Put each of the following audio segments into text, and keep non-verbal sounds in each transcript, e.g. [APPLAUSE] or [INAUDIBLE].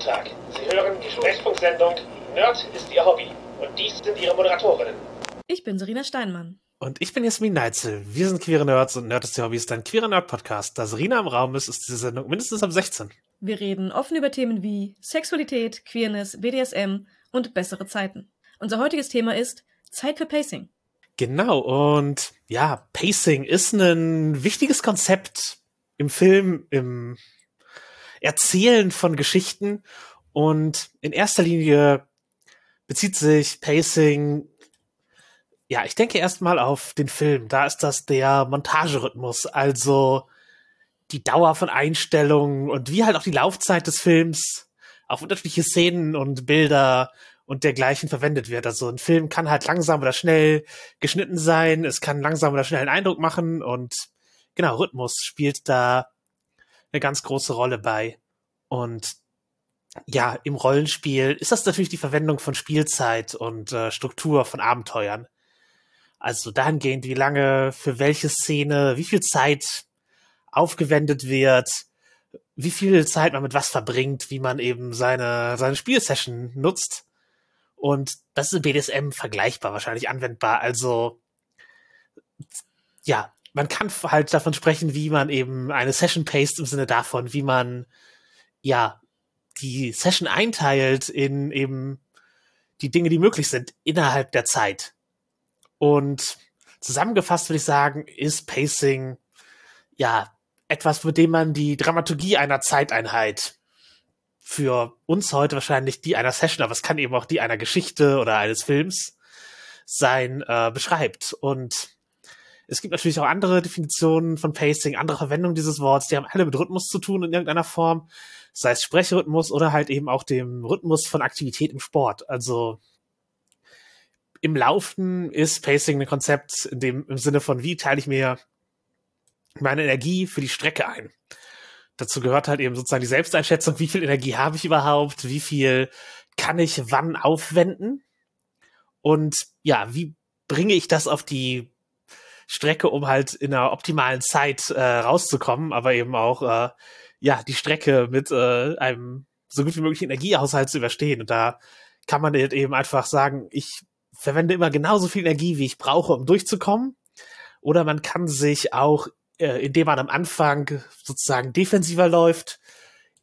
Sonntag. Sie hören die Sprechfunksendung Nerd ist Ihr Hobby. Und dies sind Ihre Moderatorinnen. Ich bin Serena Steinmann. Und ich bin Jasmin Neitzel. Wir sind Queere Nerds und Nerd ist Ihr Hobby ist ein queerer Nerd-Podcast. Da Serena im Raum ist, ist diese Sendung mindestens ab 16. Wir reden offen über Themen wie Sexualität, Queerness, BDSM und bessere Zeiten. Unser heutiges Thema ist Zeit für Pacing. Genau, und ja, Pacing ist ein wichtiges Konzept im Film, im Erzählen von Geschichten und in erster Linie bezieht sich Pacing, ja, ich denke erstmal auf den Film. Da ist das der Montagerhythmus, also die Dauer von Einstellungen und wie halt auch die Laufzeit des Films auf unterschiedliche Szenen und Bilder und dergleichen verwendet wird. Also ein Film kann halt langsam oder schnell geschnitten sein, es kann langsam oder schnell einen Eindruck machen und genau, Rhythmus spielt da eine ganz große Rolle bei. Und ja, im Rollenspiel ist das natürlich die Verwendung von Spielzeit und äh, Struktur von Abenteuern. Also dahingehend, wie lange für welche Szene, wie viel Zeit aufgewendet wird, wie viel Zeit man mit was verbringt, wie man eben seine, seine Spielsession nutzt. Und das ist in BDSM vergleichbar, wahrscheinlich anwendbar. Also, ja, man kann halt davon sprechen, wie man eben eine Session paced im Sinne davon, wie man, ja, die Session einteilt in eben die Dinge, die möglich sind innerhalb der Zeit. Und zusammengefasst würde ich sagen, ist Pacing ja etwas, mit dem man die Dramaturgie einer Zeiteinheit für uns heute wahrscheinlich die einer Session, aber es kann eben auch die einer Geschichte oder eines Films sein, äh, beschreibt. Und es gibt natürlich auch andere Definitionen von Pacing, andere Verwendungen dieses Wortes, die haben alle mit Rhythmus zu tun in irgendeiner Form sei es Sprechrhythmus oder halt eben auch dem Rhythmus von Aktivität im Sport. Also im Laufen ist Pacing ein Konzept in dem, im Sinne von, wie teile ich mir meine Energie für die Strecke ein. Dazu gehört halt eben sozusagen die Selbsteinschätzung, wie viel Energie habe ich überhaupt, wie viel kann ich wann aufwenden und ja, wie bringe ich das auf die Strecke, um halt in einer optimalen Zeit äh, rauszukommen, aber eben auch äh, ja, die Strecke mit äh, einem so gut wie möglichen Energiehaushalt zu überstehen. Und da kann man eben einfach sagen, ich verwende immer genauso viel Energie, wie ich brauche, um durchzukommen. Oder man kann sich auch, äh, indem man am Anfang sozusagen defensiver läuft,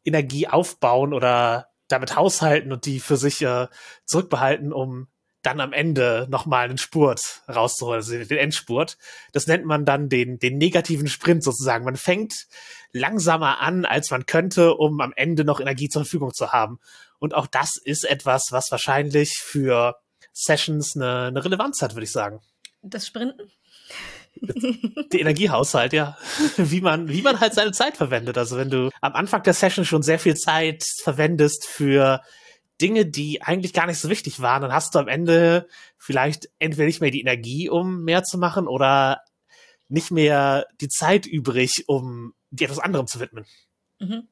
Energie aufbauen oder damit haushalten und die für sich äh, zurückbehalten, um dann am Ende nochmal einen Spurt rauszuholen, also den Endspurt. Das nennt man dann den, den negativen Sprint sozusagen. Man fängt langsamer an, als man könnte, um am Ende noch Energie zur Verfügung zu haben. Und auch das ist etwas, was wahrscheinlich für Sessions eine, eine Relevanz hat, würde ich sagen. Das Sprinten? [LAUGHS] Der Energiehaushalt, ja. [LAUGHS] Wie man, wie man halt seine Zeit verwendet. Also wenn du am Anfang der Session schon sehr viel Zeit verwendest für Dinge, die eigentlich gar nicht so wichtig waren, dann hast du am Ende vielleicht entweder nicht mehr die Energie, um mehr zu machen, oder nicht mehr die Zeit übrig, um dir etwas anderem zu widmen. Mhm.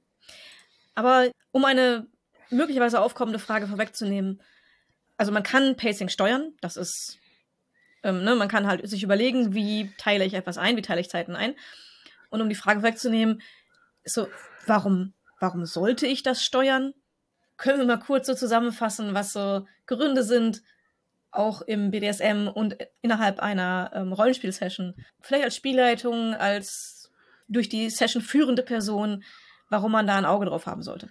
Aber um eine möglicherweise aufkommende Frage vorwegzunehmen, also man kann Pacing steuern, das ist, ähm, ne, man kann halt sich überlegen, wie teile ich etwas ein, wie teile ich Zeiten ein. Und um die Frage vorwegzunehmen, so, warum, warum sollte ich das steuern? Können wir mal kurz so zusammenfassen, was so Gründe sind, auch im BDSM und innerhalb einer ähm, Rollenspiel-Session. Vielleicht als Spielleitung, als durch die Session führende Person, warum man da ein Auge drauf haben sollte.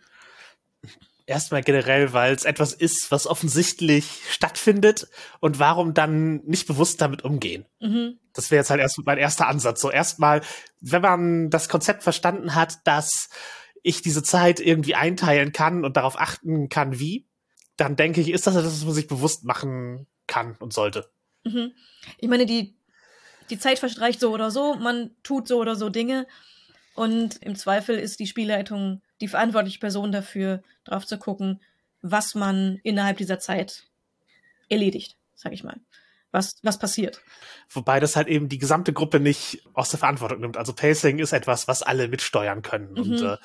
Erstmal generell, weil es etwas ist, was offensichtlich stattfindet und warum dann nicht bewusst damit umgehen. Mhm. Das wäre jetzt halt erst mein erster Ansatz. So erstmal, wenn man das Konzept verstanden hat, dass ich diese Zeit irgendwie einteilen kann und darauf achten kann, wie, dann denke ich, ist das etwas, was man sich bewusst machen kann und sollte. Mhm. Ich meine, die, die Zeit verstreicht so oder so, man tut so oder so Dinge und im Zweifel ist die Spielleitung die verantwortliche Person dafür, drauf zu gucken, was man innerhalb dieser Zeit erledigt, sag ich mal was, was passiert. Wobei das halt eben die gesamte Gruppe nicht aus der Verantwortung nimmt. Also Pacing ist etwas, was alle mitsteuern können mhm. und äh,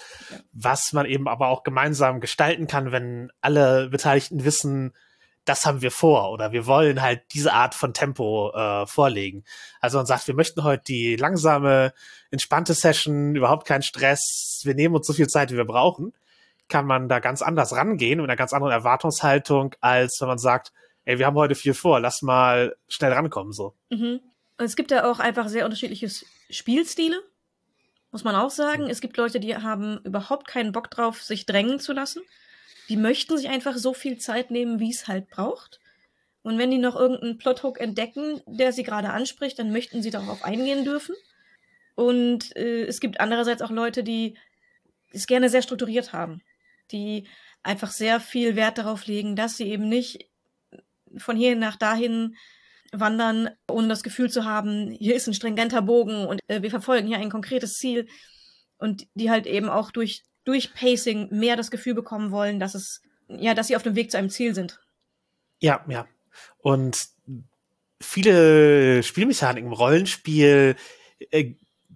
was man eben aber auch gemeinsam gestalten kann, wenn alle Beteiligten wissen, das haben wir vor oder wir wollen halt diese Art von Tempo äh, vorlegen. Also man sagt, wir möchten heute die langsame, entspannte Session, überhaupt keinen Stress, wir nehmen uns so viel Zeit, wie wir brauchen. kann man da ganz anders rangehen, mit einer ganz anderen Erwartungshaltung, als wenn man sagt, ey, wir haben heute viel vor, lass mal schnell rankommen, so. Mhm. Und es gibt ja auch einfach sehr unterschiedliche Spielstile, muss man auch sagen. Es gibt Leute, die haben überhaupt keinen Bock drauf, sich drängen zu lassen. Die möchten sich einfach so viel Zeit nehmen, wie es halt braucht. Und wenn die noch irgendeinen Plothook entdecken, der sie gerade anspricht, dann möchten sie darauf eingehen dürfen. Und äh, es gibt andererseits auch Leute, die es gerne sehr strukturiert haben, die einfach sehr viel Wert darauf legen, dass sie eben nicht von hier nach dahin wandern, ohne das Gefühl zu haben, hier ist ein stringenter Bogen und äh, wir verfolgen hier ein konkretes Ziel und die halt eben auch durch, durch Pacing mehr das Gefühl bekommen wollen, dass es, ja, dass sie auf dem Weg zu einem Ziel sind. Ja, ja. Und viele Spielmechaniken im Rollenspiel äh,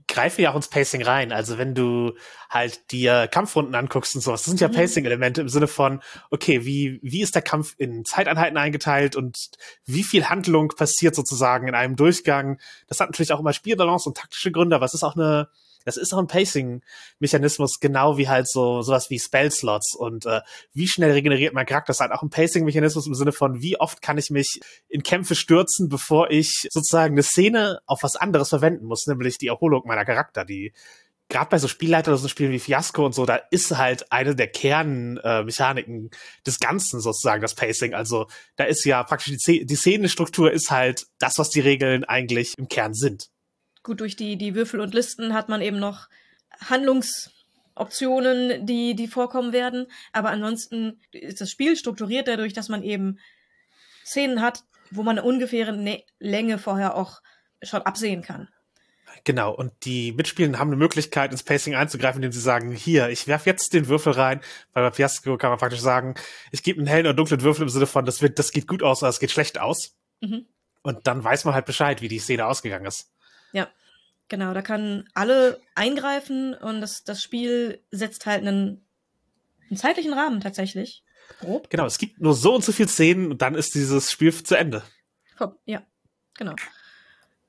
greifen ja auch ins Pacing rein. Also wenn du halt dir Kampfrunden anguckst und sowas, das sind ja mhm. Pacing-Elemente im Sinne von, okay, wie, wie ist der Kampf in Zeiteinheiten eingeteilt und wie viel Handlung passiert sozusagen in einem Durchgang. Das hat natürlich auch immer Spielbalance und taktische Gründe, aber es ist auch eine, das ist auch ein Pacing-Mechanismus, genau wie halt so sowas wie Spell-Slots und äh, wie schnell regeneriert mein Charakter. Das ist halt auch ein Pacing-Mechanismus im Sinne von, wie oft kann ich mich in Kämpfe stürzen, bevor ich sozusagen eine Szene auf was anderes verwenden muss, nämlich die Erholung meiner Charakter, die gerade bei so Spielleiter oder so Spielen wie Fiasco und so, da ist halt eine der Kernmechaniken äh, des Ganzen sozusagen das Pacing. Also da ist ja praktisch die, die Szenenstruktur ist halt das, was die Regeln eigentlich im Kern sind gut, durch die, die Würfel und Listen hat man eben noch Handlungsoptionen, die, die vorkommen werden. Aber ansonsten ist das Spiel strukturiert dadurch, dass man eben Szenen hat, wo man eine ungefähre ne Länge vorher auch schon absehen kann. Genau, und die Mitspielenden haben eine Möglichkeit, ins Pacing einzugreifen, indem sie sagen, hier, ich werf jetzt den Würfel rein, weil bei Fiasco kann man praktisch sagen, ich gebe einen hellen oder dunklen Würfel im Sinne von, das wird, das geht gut aus oder das geht schlecht aus. Mhm. Und dann weiß man halt Bescheid, wie die Szene ausgegangen ist. Ja, genau. Da kann alle eingreifen und das, das Spiel setzt halt einen, einen zeitlichen Rahmen tatsächlich. Grob. Genau, es gibt nur so und so viele Szenen und dann ist dieses Spiel zu Ende. Ja, genau.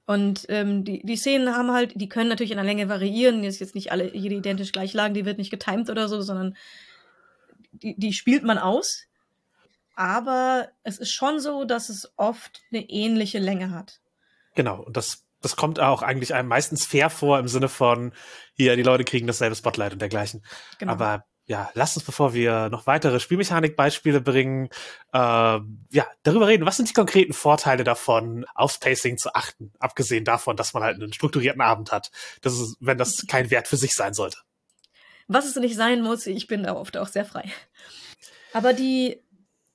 Und ähm, die, die Szenen haben halt, die können natürlich in der Länge variieren. Ist jetzt nicht alle jede identisch gleich lang, die wird nicht getimed oder so, sondern die, die spielt man aus. Aber es ist schon so, dass es oft eine ähnliche Länge hat. Genau, und das das kommt auch eigentlich einem meistens fair vor im Sinne von, hier, die Leute kriegen dasselbe Spotlight und dergleichen. Genau. Aber ja, lasst uns, bevor wir noch weitere Spielmechanik-Beispiele bringen, äh, ja, darüber reden, was sind die konkreten Vorteile davon, aufs Pacing zu achten, abgesehen davon, dass man halt einen strukturierten Abend hat. Das ist, wenn das kein Wert für sich sein sollte. Was es nicht sein muss, ich bin da oft auch sehr frei. Aber die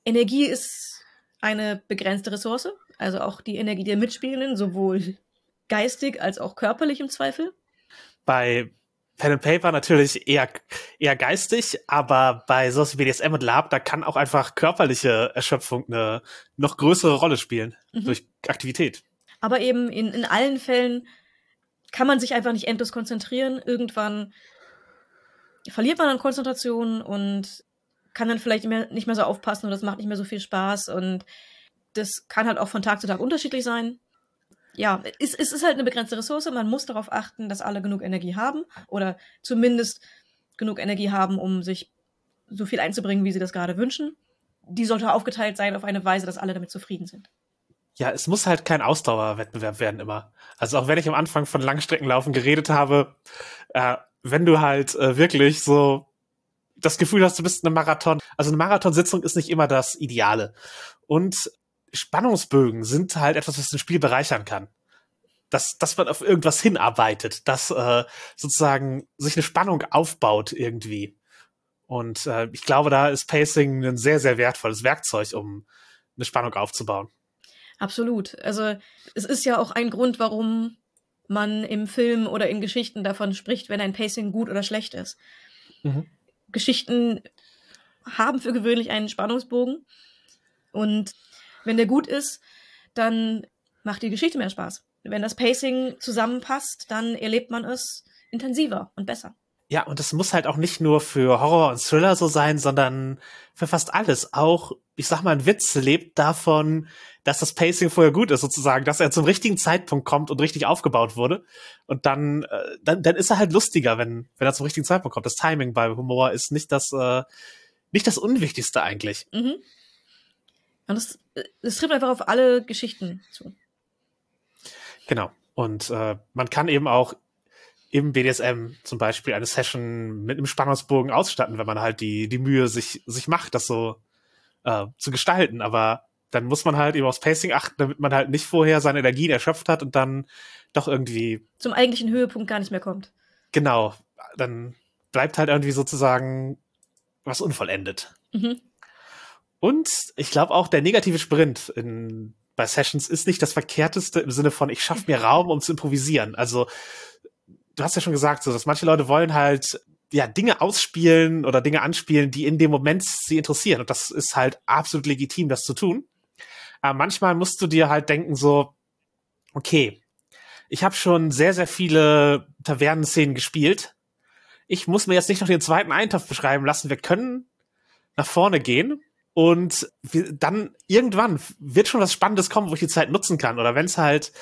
Energie ist eine begrenzte Ressource, also auch die Energie der Mitspielenden, sowohl geistig als auch körperlich im Zweifel? Bei Pen and Paper natürlich eher, eher geistig, aber bei sowas wie BDSM und Lab, da kann auch einfach körperliche Erschöpfung eine noch größere Rolle spielen mhm. durch Aktivität. Aber eben in, in allen Fällen kann man sich einfach nicht endlos konzentrieren. Irgendwann verliert man an Konzentration und kann dann vielleicht nicht mehr so aufpassen und das macht nicht mehr so viel Spaß und das kann halt auch von Tag zu Tag unterschiedlich sein ja, es, es ist halt eine begrenzte Ressource. Man muss darauf achten, dass alle genug Energie haben oder zumindest genug Energie haben, um sich so viel einzubringen, wie sie das gerade wünschen. Die sollte aufgeteilt sein auf eine Weise, dass alle damit zufrieden sind. Ja, es muss halt kein Ausdauerwettbewerb werden immer. Also auch wenn ich am Anfang von Langstreckenlaufen geredet habe, äh, wenn du halt äh, wirklich so das Gefühl hast, du bist eine Marathon, also eine Marathonsitzung ist nicht immer das Ideale. Und Spannungsbögen sind halt etwas, was ein Spiel bereichern kann. Dass, dass man auf irgendwas hinarbeitet, dass äh, sozusagen sich eine Spannung aufbaut irgendwie. Und äh, ich glaube, da ist Pacing ein sehr, sehr wertvolles Werkzeug, um eine Spannung aufzubauen. Absolut. Also es ist ja auch ein Grund, warum man im Film oder in Geschichten davon spricht, wenn ein Pacing gut oder schlecht ist. Mhm. Geschichten haben für gewöhnlich einen Spannungsbogen und wenn der gut ist, dann macht die Geschichte mehr Spaß. Wenn das Pacing zusammenpasst, dann erlebt man es intensiver und besser. Ja, und das muss halt auch nicht nur für Horror und Thriller so sein, sondern für fast alles. Auch, ich sag mal, ein Witz lebt davon, dass das Pacing vorher gut ist, sozusagen, dass er zum richtigen Zeitpunkt kommt und richtig aufgebaut wurde. Und dann, äh, dann, dann ist er halt lustiger, wenn, wenn er zum richtigen Zeitpunkt kommt. Das Timing bei Humor ist nicht das, äh, nicht das Unwichtigste eigentlich. Mhm. Und das, das trifft einfach auf alle Geschichten zu. Genau. Und äh, man kann eben auch im BDSM zum Beispiel eine Session mit einem Spannungsbogen ausstatten, wenn man halt die, die Mühe sich, sich macht, das so äh, zu gestalten. Aber dann muss man halt eben aufs Pacing achten, damit man halt nicht vorher seine Energien erschöpft hat und dann doch irgendwie zum eigentlichen Höhepunkt gar nicht mehr kommt. Genau, dann bleibt halt irgendwie sozusagen was unvollendet. Mhm. Und ich glaube auch der negative Sprint in, bei Sessions ist nicht das verkehrteste im Sinne von ich schaffe mir Raum, um zu improvisieren. Also du hast ja schon gesagt, so dass manche Leute wollen halt ja Dinge ausspielen oder Dinge anspielen, die in dem Moment sie interessieren und das ist halt absolut legitim, das zu tun. Aber manchmal musst du dir halt denken so, okay, ich habe schon sehr, sehr viele Tavernenszenen gespielt. Ich muss mir jetzt nicht noch den zweiten Eintopf beschreiben lassen. Wir können nach vorne gehen und dann irgendwann wird schon was Spannendes kommen, wo ich die Zeit nutzen kann. Oder wenn es halt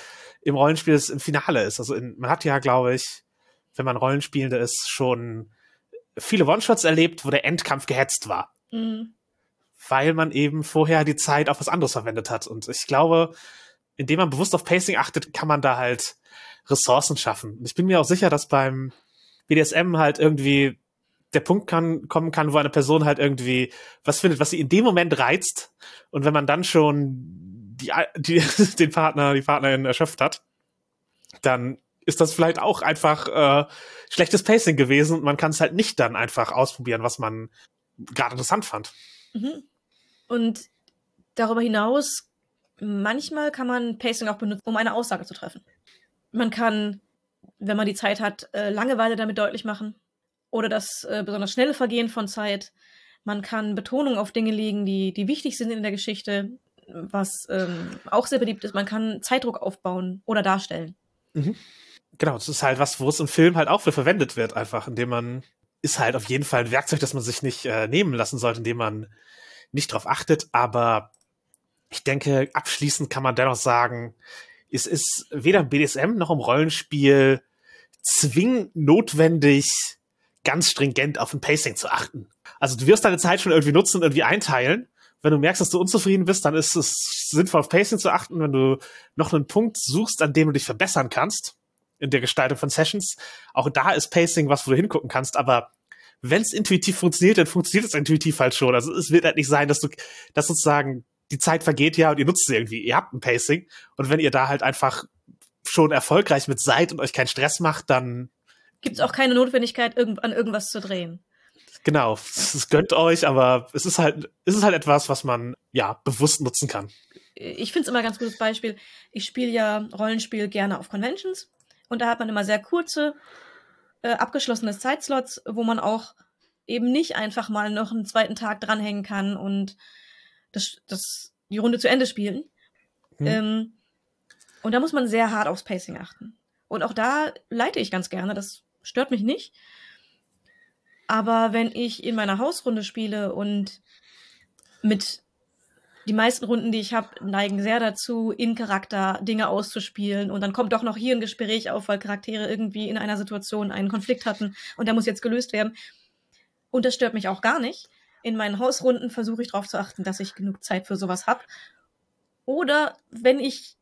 im Rollenspiel ist, im Finale ist. Also in, man hat ja, glaube ich, wenn man Rollenspielende ist, schon viele One-Shots erlebt, wo der Endkampf gehetzt war. Mhm weil man eben vorher die Zeit auf was anderes verwendet hat. Und ich glaube, indem man bewusst auf Pacing achtet, kann man da halt Ressourcen schaffen. Und ich bin mir auch sicher, dass beim BDSM halt irgendwie der Punkt kann, kommen kann, wo eine Person halt irgendwie was findet, was sie in dem Moment reizt. Und wenn man dann schon die, die, [LAUGHS] den Partner, die Partnerin erschöpft hat, dann ist das vielleicht auch einfach äh, schlechtes Pacing gewesen und man kann es halt nicht dann einfach ausprobieren, was man gerade interessant fand. Mhm. Und darüber hinaus, manchmal kann man Pacing auch benutzen, um eine Aussage zu treffen. Man kann, wenn man die Zeit hat, äh, Langeweile damit deutlich machen oder das äh, besonders schnelle Vergehen von Zeit. Man kann Betonung auf Dinge legen, die, die wichtig sind in der Geschichte, was ähm, auch sehr beliebt ist. Man kann Zeitdruck aufbauen oder darstellen. Mhm. Genau, das ist halt was, wo es im Film halt auch für verwendet wird, einfach, indem man ist halt auf jeden Fall ein Werkzeug, das man sich nicht äh, nehmen lassen sollte, indem man nicht drauf achtet. Aber ich denke, abschließend kann man dennoch sagen, es ist weder im BDSM noch im Rollenspiel zwingend notwendig, ganz stringent auf ein Pacing zu achten. Also du wirst deine Zeit schon irgendwie nutzen und irgendwie einteilen. Wenn du merkst, dass du unzufrieden bist, dann ist es sinnvoll, auf Pacing zu achten. Wenn du noch einen Punkt suchst, an dem du dich verbessern kannst, in der Gestaltung von Sessions. Auch da ist Pacing was, wo du hingucken kannst, aber wenn es intuitiv funktioniert, dann funktioniert es intuitiv halt schon. Also es wird halt nicht sein, dass du, dass sozusagen die Zeit vergeht ja und ihr nutzt sie irgendwie. Ihr habt ein Pacing und wenn ihr da halt einfach schon erfolgreich mit seid und euch keinen Stress macht, dann gibt's auch keine Notwendigkeit, irgend, an irgendwas zu drehen. Genau, es gönnt euch, aber es ist halt, es ist halt etwas, was man ja bewusst nutzen kann. Ich finde es immer ein ganz gutes Beispiel. Ich spiele ja Rollenspiel gerne auf Conventions und da hat man immer sehr kurze, äh, abgeschlossene Zeitslots, wo man auch eben nicht einfach mal noch einen zweiten Tag dranhängen kann und das, das, die Runde zu Ende spielen. Hm. Ähm, und da muss man sehr hart aufs Pacing achten. Und auch da leite ich ganz gerne, das stört mich nicht. Aber wenn ich in meiner Hausrunde spiele und mit die meisten Runden, die ich habe, neigen sehr dazu, in Charakter Dinge auszuspielen. Und dann kommt doch noch hier ein Gespräch auf, weil Charaktere irgendwie in einer Situation einen Konflikt hatten und der muss jetzt gelöst werden. Und das stört mich auch gar nicht. In meinen Hausrunden versuche ich darauf zu achten, dass ich genug Zeit für sowas habe. Oder wenn ich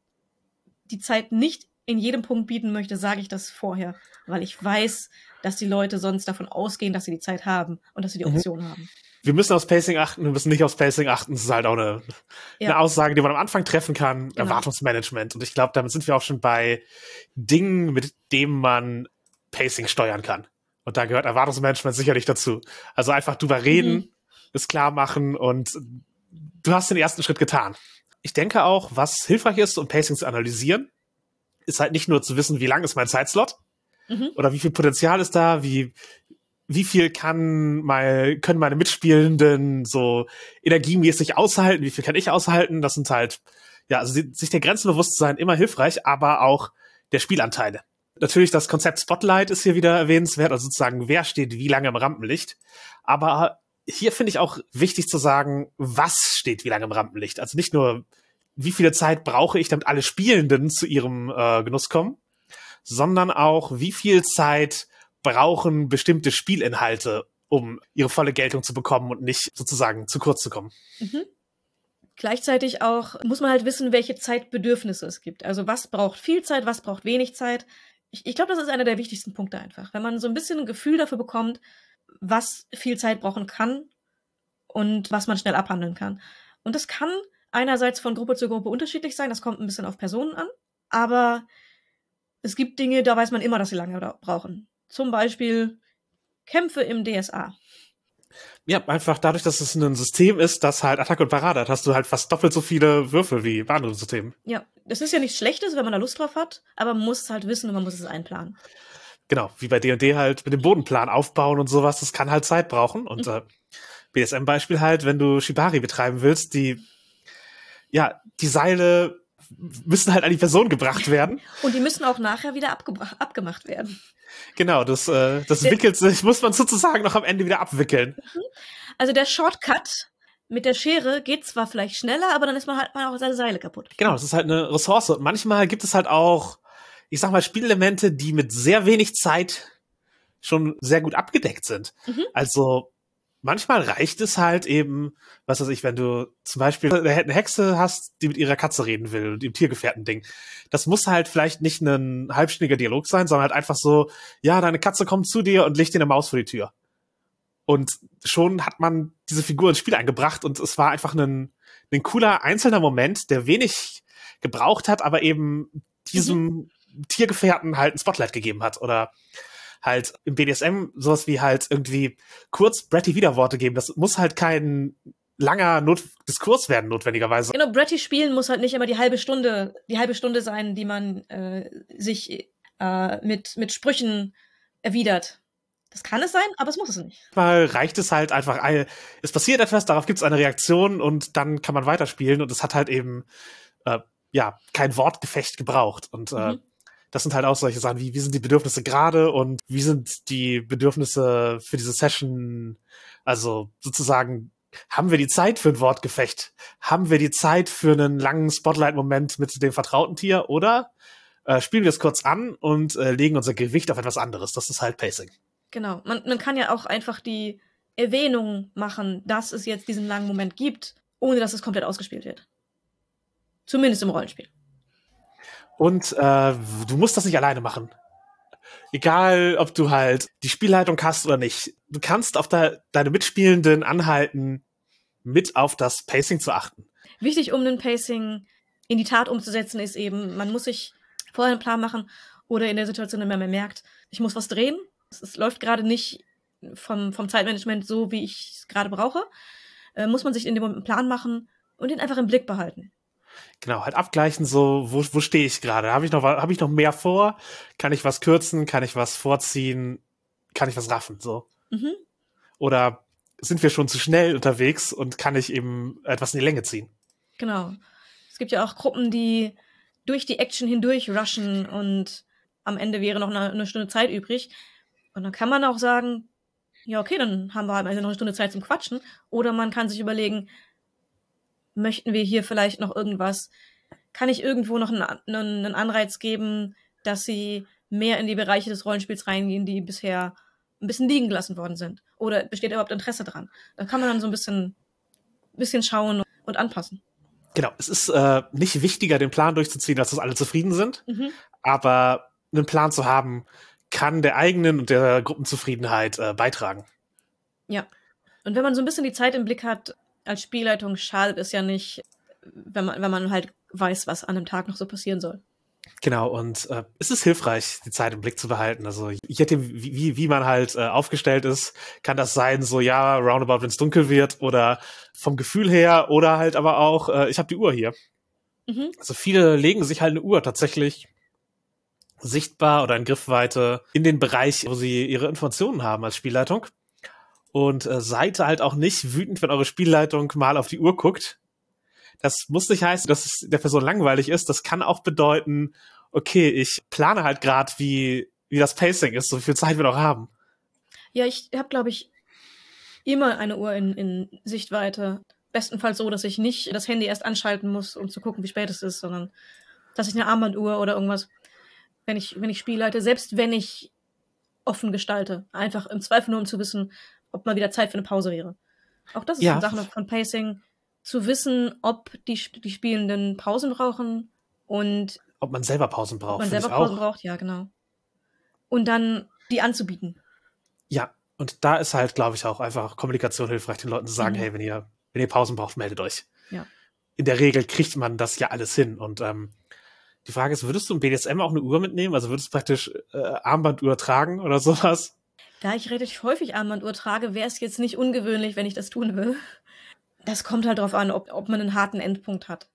die Zeit nicht in jedem Punkt bieten möchte, sage ich das vorher, weil ich weiß, dass die Leute sonst davon ausgehen, dass sie die Zeit haben und dass sie die mhm. Option mhm. haben wir müssen aufs Pacing achten, wir müssen nicht aufs Pacing achten. Das ist halt auch eine, ja. eine Aussage, die man am Anfang treffen kann. Genau. Erwartungsmanagement. Und ich glaube, damit sind wir auch schon bei Dingen, mit denen man Pacing steuern kann. Und da gehört Erwartungsmanagement sicherlich dazu. Also einfach drüber reden, mhm. es klar machen und du hast den ersten Schritt getan. Ich denke auch, was hilfreich ist, um Pacing zu analysieren, ist halt nicht nur zu wissen, wie lang ist mein Zeitslot, mhm. oder wie viel Potenzial ist da, wie, wie viel kann mal, können meine Mitspielenden so energiemäßig aushalten, wie viel kann ich aushalten? Das sind halt, ja, also sich der Grenzen bewusst sein immer hilfreich, aber auch der Spielanteile. Natürlich, das Konzept Spotlight ist hier wieder erwähnenswert, also sozusagen, wer steht wie lange im Rampenlicht. Aber hier finde ich auch wichtig zu sagen, was steht wie lange im Rampenlicht. Also nicht nur wie viele Zeit brauche ich, damit alle Spielenden zu ihrem äh, Genuss kommen, sondern auch, wie viel Zeit brauchen bestimmte Spielinhalte, um ihre volle Geltung zu bekommen und nicht sozusagen zu kurz zu kommen. Mhm. Gleichzeitig auch muss man halt wissen, welche Zeitbedürfnisse es gibt. Also was braucht viel Zeit, was braucht wenig Zeit. Ich, ich glaube, das ist einer der wichtigsten Punkte einfach. Wenn man so ein bisschen ein Gefühl dafür bekommt, was viel Zeit brauchen kann und was man schnell abhandeln kann. Und das kann einerseits von Gruppe zu Gruppe unterschiedlich sein, das kommt ein bisschen auf Personen an, aber es gibt Dinge, da weiß man immer, dass sie lange brauchen. Zum Beispiel Kämpfe im DSA. Ja, einfach dadurch, dass es ein System ist, das halt Attacke und Parade hat, hast du halt fast doppelt so viele Würfel wie bei anderen Systemen. Ja, das ist ja nichts Schlechtes, wenn man da Lust drauf hat, aber man muss es halt wissen und man muss es einplanen. Genau, wie bei D&D halt mit dem Bodenplan aufbauen und sowas, das kann halt Zeit brauchen. Und mhm. äh, BSM-Beispiel halt, wenn du Shibari betreiben willst, die, ja, die Seile müssen halt an die Person gebracht werden. Und die müssen auch nachher wieder abgemacht werden. Genau, das, äh, das wickelt sich, muss man sozusagen noch am Ende wieder abwickeln. Mhm. Also der Shortcut mit der Schere geht zwar vielleicht schneller, aber dann ist man halt mal auch seine Seile kaputt. Genau, das ist halt eine Ressource. Und manchmal gibt es halt auch, ich sag mal, Spielelemente, die mit sehr wenig Zeit schon sehr gut abgedeckt sind. Mhm. Also manchmal reicht es halt eben, was weiß ich, wenn du zum Beispiel eine Hexe hast, die mit ihrer Katze reden will und im Tiergefährten-Ding. Das muss halt vielleicht nicht ein halbstündiger Dialog sein, sondern halt einfach so, ja, deine Katze kommt zu dir und legt dir eine Maus vor die Tür. Und schon hat man diese Figur ins Spiel eingebracht und es war einfach ein, ein cooler einzelner Moment, der wenig gebraucht hat, aber eben diesem mhm. Tiergefährten halt ein Spotlight gegeben hat. Oder halt im BDSM sowas wie halt irgendwie kurz Bratty Widerworte geben. Das muss halt kein langer Not Diskurs werden notwendigerweise. Genau, Bratty spielen muss halt nicht immer die halbe Stunde, die halbe Stunde sein, die man äh, sich äh, mit mit Sprüchen erwidert. Das kann es sein, aber es muss es nicht. Mal reicht es halt einfach, es passiert etwas, darauf gibt es eine Reaktion und dann kann man weiterspielen und es hat halt eben äh, ja kein Wortgefecht gebraucht und äh, mhm das sind halt auch solche Sachen wie, wie sind die Bedürfnisse gerade und wie sind die Bedürfnisse für diese Session, also sozusagen, haben wir die Zeit für ein Wortgefecht? Haben wir die Zeit für einen langen Spotlight-Moment mit dem vertrauten Tier? Oder äh, spielen wir es kurz an und äh, legen unser Gewicht auf etwas anderes? Das ist halt Pacing. Genau. Man, man kann ja auch einfach die Erwähnung machen, dass es jetzt diesen langen Moment gibt, ohne dass es komplett ausgespielt wird. Zumindest im Rollenspiel. Und äh, du musst das nicht alleine machen. Egal, ob du halt die Spielleitung hast oder nicht. Du kannst auf de deine Mitspielenden anhalten, mit auf das Pacing zu achten. Wichtig, um den Pacing in die Tat umzusetzen, ist eben, man muss sich vorher einen Plan machen oder in der Situation, wenn man merkt, ich muss was drehen. Es, es läuft gerade nicht vom, vom Zeitmanagement so, wie ich es gerade brauche. Äh, muss man sich in dem Moment einen Plan machen und den einfach im Blick behalten genau, halt abgleichen, so, wo, wo stehe ich gerade? Habe ich noch habe ich noch mehr vor? Kann ich was kürzen? Kann ich was vorziehen? Kann ich was raffen? So. Mhm. Oder sind wir schon zu schnell unterwegs und kann ich eben etwas in die Länge ziehen? Genau. Es gibt ja auch Gruppen, die durch die Action hindurch rushen und am Ende wäre noch eine, eine Stunde Zeit übrig. Und dann kann man auch sagen, ja, okay, dann haben wir halt noch eine Stunde Zeit zum Quatschen. Oder man kann sich überlegen, möchten wir hier vielleicht noch irgendwas, kann ich irgendwo noch einen, einen Anreiz geben, dass sie mehr in die Bereiche des Rollenspiels reingehen, die bisher ein bisschen liegen gelassen worden sind? Oder besteht überhaupt Interesse dran? Da kann man dann so ein bisschen, bisschen schauen und anpassen. Genau, es ist äh, nicht wichtiger, den Plan durchzuziehen, dass das alle zufrieden sind, mhm. aber einen Plan zu haben, kann der eigenen und der Gruppenzufriedenheit äh, beitragen. Ja. Und wenn man so ein bisschen die Zeit im Blick hat, als Spielleitung schadet es ja nicht, wenn man, wenn man halt weiß, was an einem Tag noch so passieren soll. Genau, und äh, es ist hilfreich, die Zeit im Blick zu behalten. Also je nachdem, wie, wie man halt äh, aufgestellt ist, kann das sein, so ja, roundabout, wenn es dunkel wird, oder vom Gefühl her, oder halt aber auch, äh, ich habe die Uhr hier. Mhm. Also viele legen sich halt eine Uhr tatsächlich sichtbar oder in Griffweite in den Bereich, wo sie ihre Informationen haben als Spielleitung. Und äh, seid halt auch nicht wütend, wenn eure Spielleitung mal auf die Uhr guckt. Das muss nicht heißen, dass es der Person langweilig ist. Das kann auch bedeuten, okay, ich plane halt gerade, wie, wie das Pacing ist, so viel Zeit wir noch haben. Ja, ich habe, glaube ich, immer eine Uhr in, in Sichtweite. bestenfalls so, dass ich nicht das Handy erst anschalten muss, um zu gucken, wie spät es ist, sondern dass ich eine Armbanduhr oder irgendwas, wenn ich, wenn ich Spiel halte, selbst wenn ich offen gestalte. Einfach im Zweifel nur, um zu wissen, ob mal wieder Zeit für eine Pause wäre. Auch das ist Ja. eine Sache von Pacing, zu wissen, ob die, die Spielenden Pausen brauchen und Ob man selber Pausen ob braucht, man finde selber ich auch. Pausen braucht, ja, genau. Und dann die anzubieten. Ja, und da ist halt, glaube ich, auch einfach Kommunikation hilfreich, den Leuten zu sagen, Mhm. hey, wenn ihr, wenn ihr Pausen braucht, meldet euch. Ja. In der Regel kriegt man das ja alles hin. Und ähm, die Frage ist, würdest du im BDSM auch eine Uhr mitnehmen? Also würdest du praktisch äh, Armbanduhr tragen oder [LAUGHS] sowas? Da ich relativ häufig Armbanduhr trage, wäre es jetzt nicht ungewöhnlich, wenn ich das tun will. Das kommt halt darauf an, ob, ob man einen harten Endpunkt hat.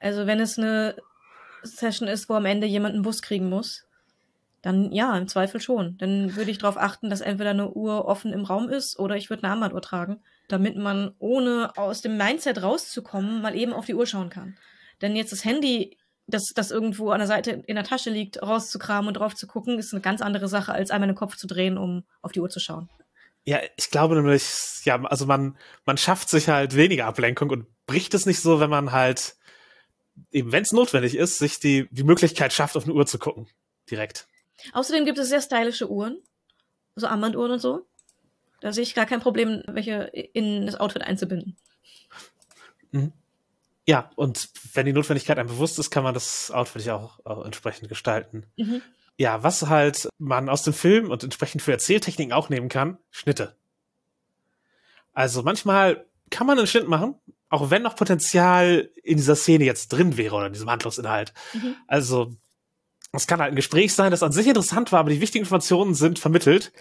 Also wenn es eine Session ist, wo am Ende jemand einen Bus kriegen muss, dann ja, im Zweifel schon. Dann würde ich darauf achten, dass entweder eine Uhr offen im Raum ist oder ich würde eine Armbanduhr tragen, damit man ohne aus dem Mindset rauszukommen mal eben auf die Uhr schauen kann. Denn jetzt das Handy, das, das irgendwo an der Seite in der Tasche liegt, rauszukramen und drauf zu gucken, ist eine ganz andere Sache, als einmal den Kopf zu drehen, um auf die Uhr zu schauen. Ja, ich glaube nämlich, ja, also man, man schafft sich halt weniger Ablenkung und bricht es nicht so, wenn man halt, eben wenn es notwendig ist, sich die, die Möglichkeit schafft, auf eine Uhr zu gucken. Direkt. Außerdem gibt es sehr stylische Uhren, so Armbanduhren und so. Da sehe ich gar kein Problem, welche in das Outfit einzubinden. Ja, und wenn die Notwendigkeit einem bewusst ist, kann man das Outfit auch, auch entsprechend gestalten. Mhm. Ja, was halt man aus dem Film und entsprechend für Erzähltechniken auch nehmen kann, Schnitte. Also manchmal kann man einen Schnitt machen, auch wenn noch Potenzial in dieser Szene jetzt drin wäre oder in diesem Handlungsinhalt. Mhm. Also es kann halt ein Gespräch sein, das an sich interessant war, aber die wichtigen Informationen sind vermittelt.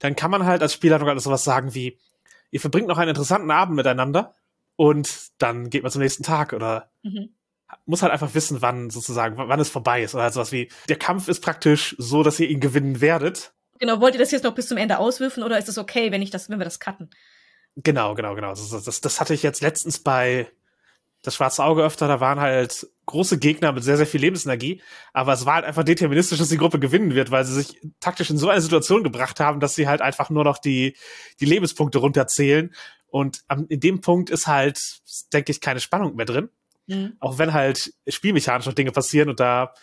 Dann kann man halt als Spielleitung halt sowas sagen wie, ihr verbringt noch einen interessanten Abend miteinander und dann geht man zum nächsten Tag oder Mhm. muss halt einfach wissen, wann sozusagen, wann es vorbei ist. Oder halt sowas wie, der Kampf ist praktisch so, dass ihr ihn gewinnen werdet. Genau, wollt ihr das jetzt noch bis zum Ende auswürfen oder ist es okay, wenn ich das, wenn wir das cutten? Genau, genau, genau. Das, das, das hatte ich jetzt letztens bei das Schwarze Auge öfter, da waren halt große Gegner mit sehr, sehr viel Lebensenergie, aber es war halt einfach deterministisch, dass die Gruppe gewinnen wird, weil sie sich taktisch in so eine Situation gebracht haben, dass sie halt einfach nur noch die, die Lebenspunkte runterzählen. Und in dem Punkt ist halt, denke ich, keine Spannung mehr drin. Mhm. auch wenn halt spielmechanisch noch Dinge passieren und da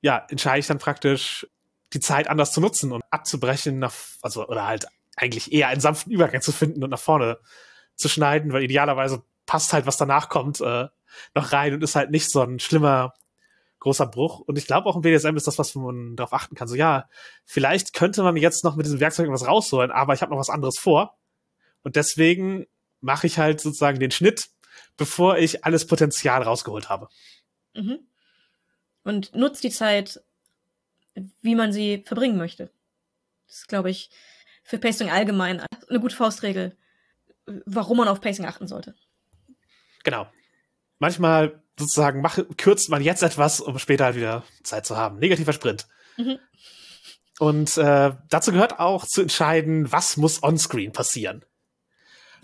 ja entscheide ich dann praktisch die Zeit anders zu nutzen und abzubrechen nach also oder halt eigentlich eher einen sanften Übergang zu finden und nach vorne zu schneiden, weil idealerweise passt halt was danach kommt äh, noch rein und ist halt nicht so ein schlimmer großer Bruch und ich glaube auch im BDSM ist das was man darauf achten kann so ja vielleicht könnte man jetzt noch mit diesem Werkzeug was rausholen aber ich habe noch was anderes vor und deswegen mache ich halt sozusagen den Schnitt bevor ich alles Potenzial rausgeholt habe. Mhm. Und nutzt die Zeit, wie man sie verbringen möchte. Das ist, glaube ich, für Pacing allgemein eine gute Faustregel, warum man auf Pacing achten sollte. Genau. Manchmal sozusagen mache, kürzt man jetzt etwas, um später halt wieder Zeit zu haben. Negativer Sprint. Mhm. Und äh, dazu gehört auch zu entscheiden, was muss onscreen passieren.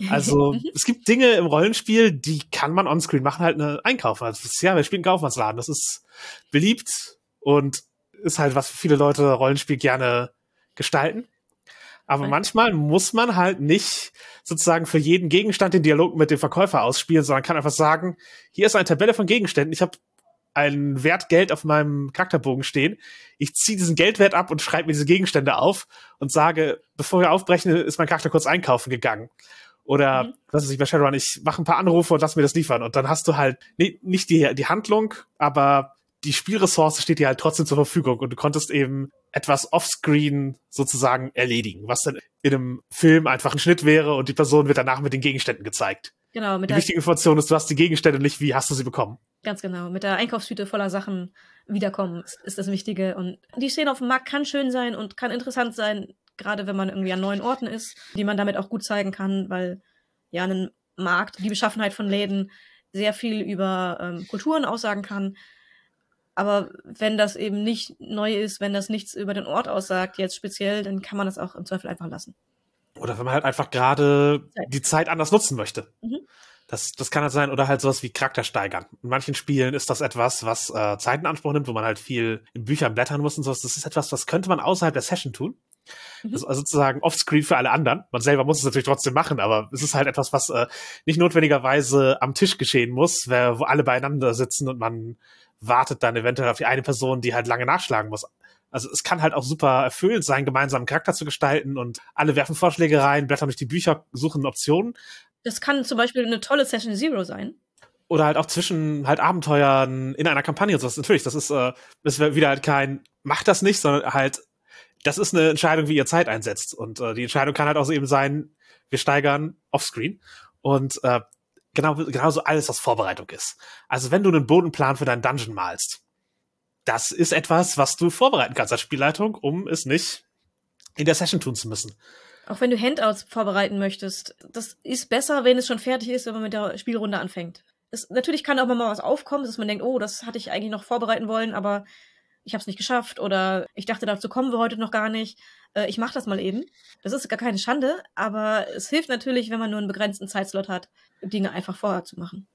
Also [LAUGHS] Mhm. es gibt Dinge im Rollenspiel, die kann man onscreen machen, halt eine einkaufen. Also ja, wir spielen Kaufmannsladen. Das ist beliebt und ist halt, was viele Leute Rollenspiel gerne gestalten. Aber manchmal muss man halt nicht sozusagen für jeden Gegenstand den Dialog mit dem Verkäufer ausspielen, sondern kann einfach sagen, hier ist eine Tabelle von Gegenständen. Ich habe einen Wert Geld auf meinem Charakterbogen stehen. Ich ziehe diesen Geldwert ab und schreibe mir diese Gegenstände auf und sage, bevor wir aufbrechen, ist mein Charakter kurz einkaufen gegangen. Oder, Mhm. was weiß ich, bei Shadowrun, ich mache ein paar Anrufe und lass mir das liefern. Und dann hast du halt ni- nicht die, die Handlung, aber die Spielressource steht dir halt trotzdem zur Verfügung und du konntest eben etwas offscreen sozusagen erledigen, was dann in einem Film einfach ein Schnitt wäre und die Person wird danach mit den Gegenständen gezeigt. Genau, mit Die der, wichtige Information ist, du hast die Gegenstände nicht, wie hast du sie bekommen? ganz genau, mit der Einkaufstüte voller Sachen wiederkommen ist, ist das Wichtige. Und die Szene auf dem Markt kann schön sein und kann interessant sein, gerade wenn man irgendwie an neuen Orten ist, die man damit auch gut zeigen kann, weil ja ein Markt, die Beschaffenheit von Läden sehr viel über ähm, Kulturen aussagen kann. Aber wenn das eben nicht neu ist, wenn das nichts über den Ort aussagt, jetzt speziell, dann kann man das auch im Zweifel einfach lassen. Oder wenn man halt einfach gerade die Zeit anders nutzen möchte. Mhm. Das, das kann halt sein, oder halt sowas wie Charakter steigern. In manchen Spielen ist das etwas, was äh, Zeit in Anspruch nimmt, wo man halt viel in Büchern blättern muss und sowas. Das ist etwas, was könnte man außerhalb der Session tun. Mhm. Also, also sozusagen offscreen für alle anderen. Man selber muss es natürlich trotzdem machen, aber es ist halt etwas, was äh, nicht notwendigerweise am Tisch geschehen muss, wo alle beieinander sitzen und man wartet dann eventuell auf die eine Person, die halt lange nachschlagen muss. Also es kann halt auch super erfüllend sein, gemeinsamen Charakter zu gestalten und alle werfen Vorschläge rein, blättern durch die Bücher, suchen Optionen. Das kann zum Beispiel eine tolle Session Zero sein. Oder halt auch zwischen halt Abenteuern in einer Kampagne und sowas. Natürlich, das ist, äh, das wäre wieder halt kein, macht das nicht, sondern halt, das ist eine Entscheidung, wie ihr Zeit einsetzt. Und äh, die Entscheidung kann halt auch so eben sein, wir steigern offscreen. Und äh, genau, genauso alles, was Vorbereitung ist. Also wenn du einen Bodenplan für deinen Dungeon malst, das ist etwas, was du vorbereiten kannst als Spielleitung, um es nicht in der Session tun zu müssen. Auch wenn du Handouts vorbereiten möchtest, das ist besser, wenn es schon fertig ist, wenn man mit der Spielrunde anfängt. Es, natürlich kann auch mal was aufkommen, dass man denkt, oh, das hatte ich eigentlich noch vorbereiten wollen, aber ich habe es nicht geschafft oder ich dachte, dazu kommen wir heute noch gar nicht. Äh, ich mache das mal eben. Das ist gar keine Schande, aber es hilft natürlich, wenn man nur einen begrenzten Zeitslot hat, Dinge einfach vorher zu machen.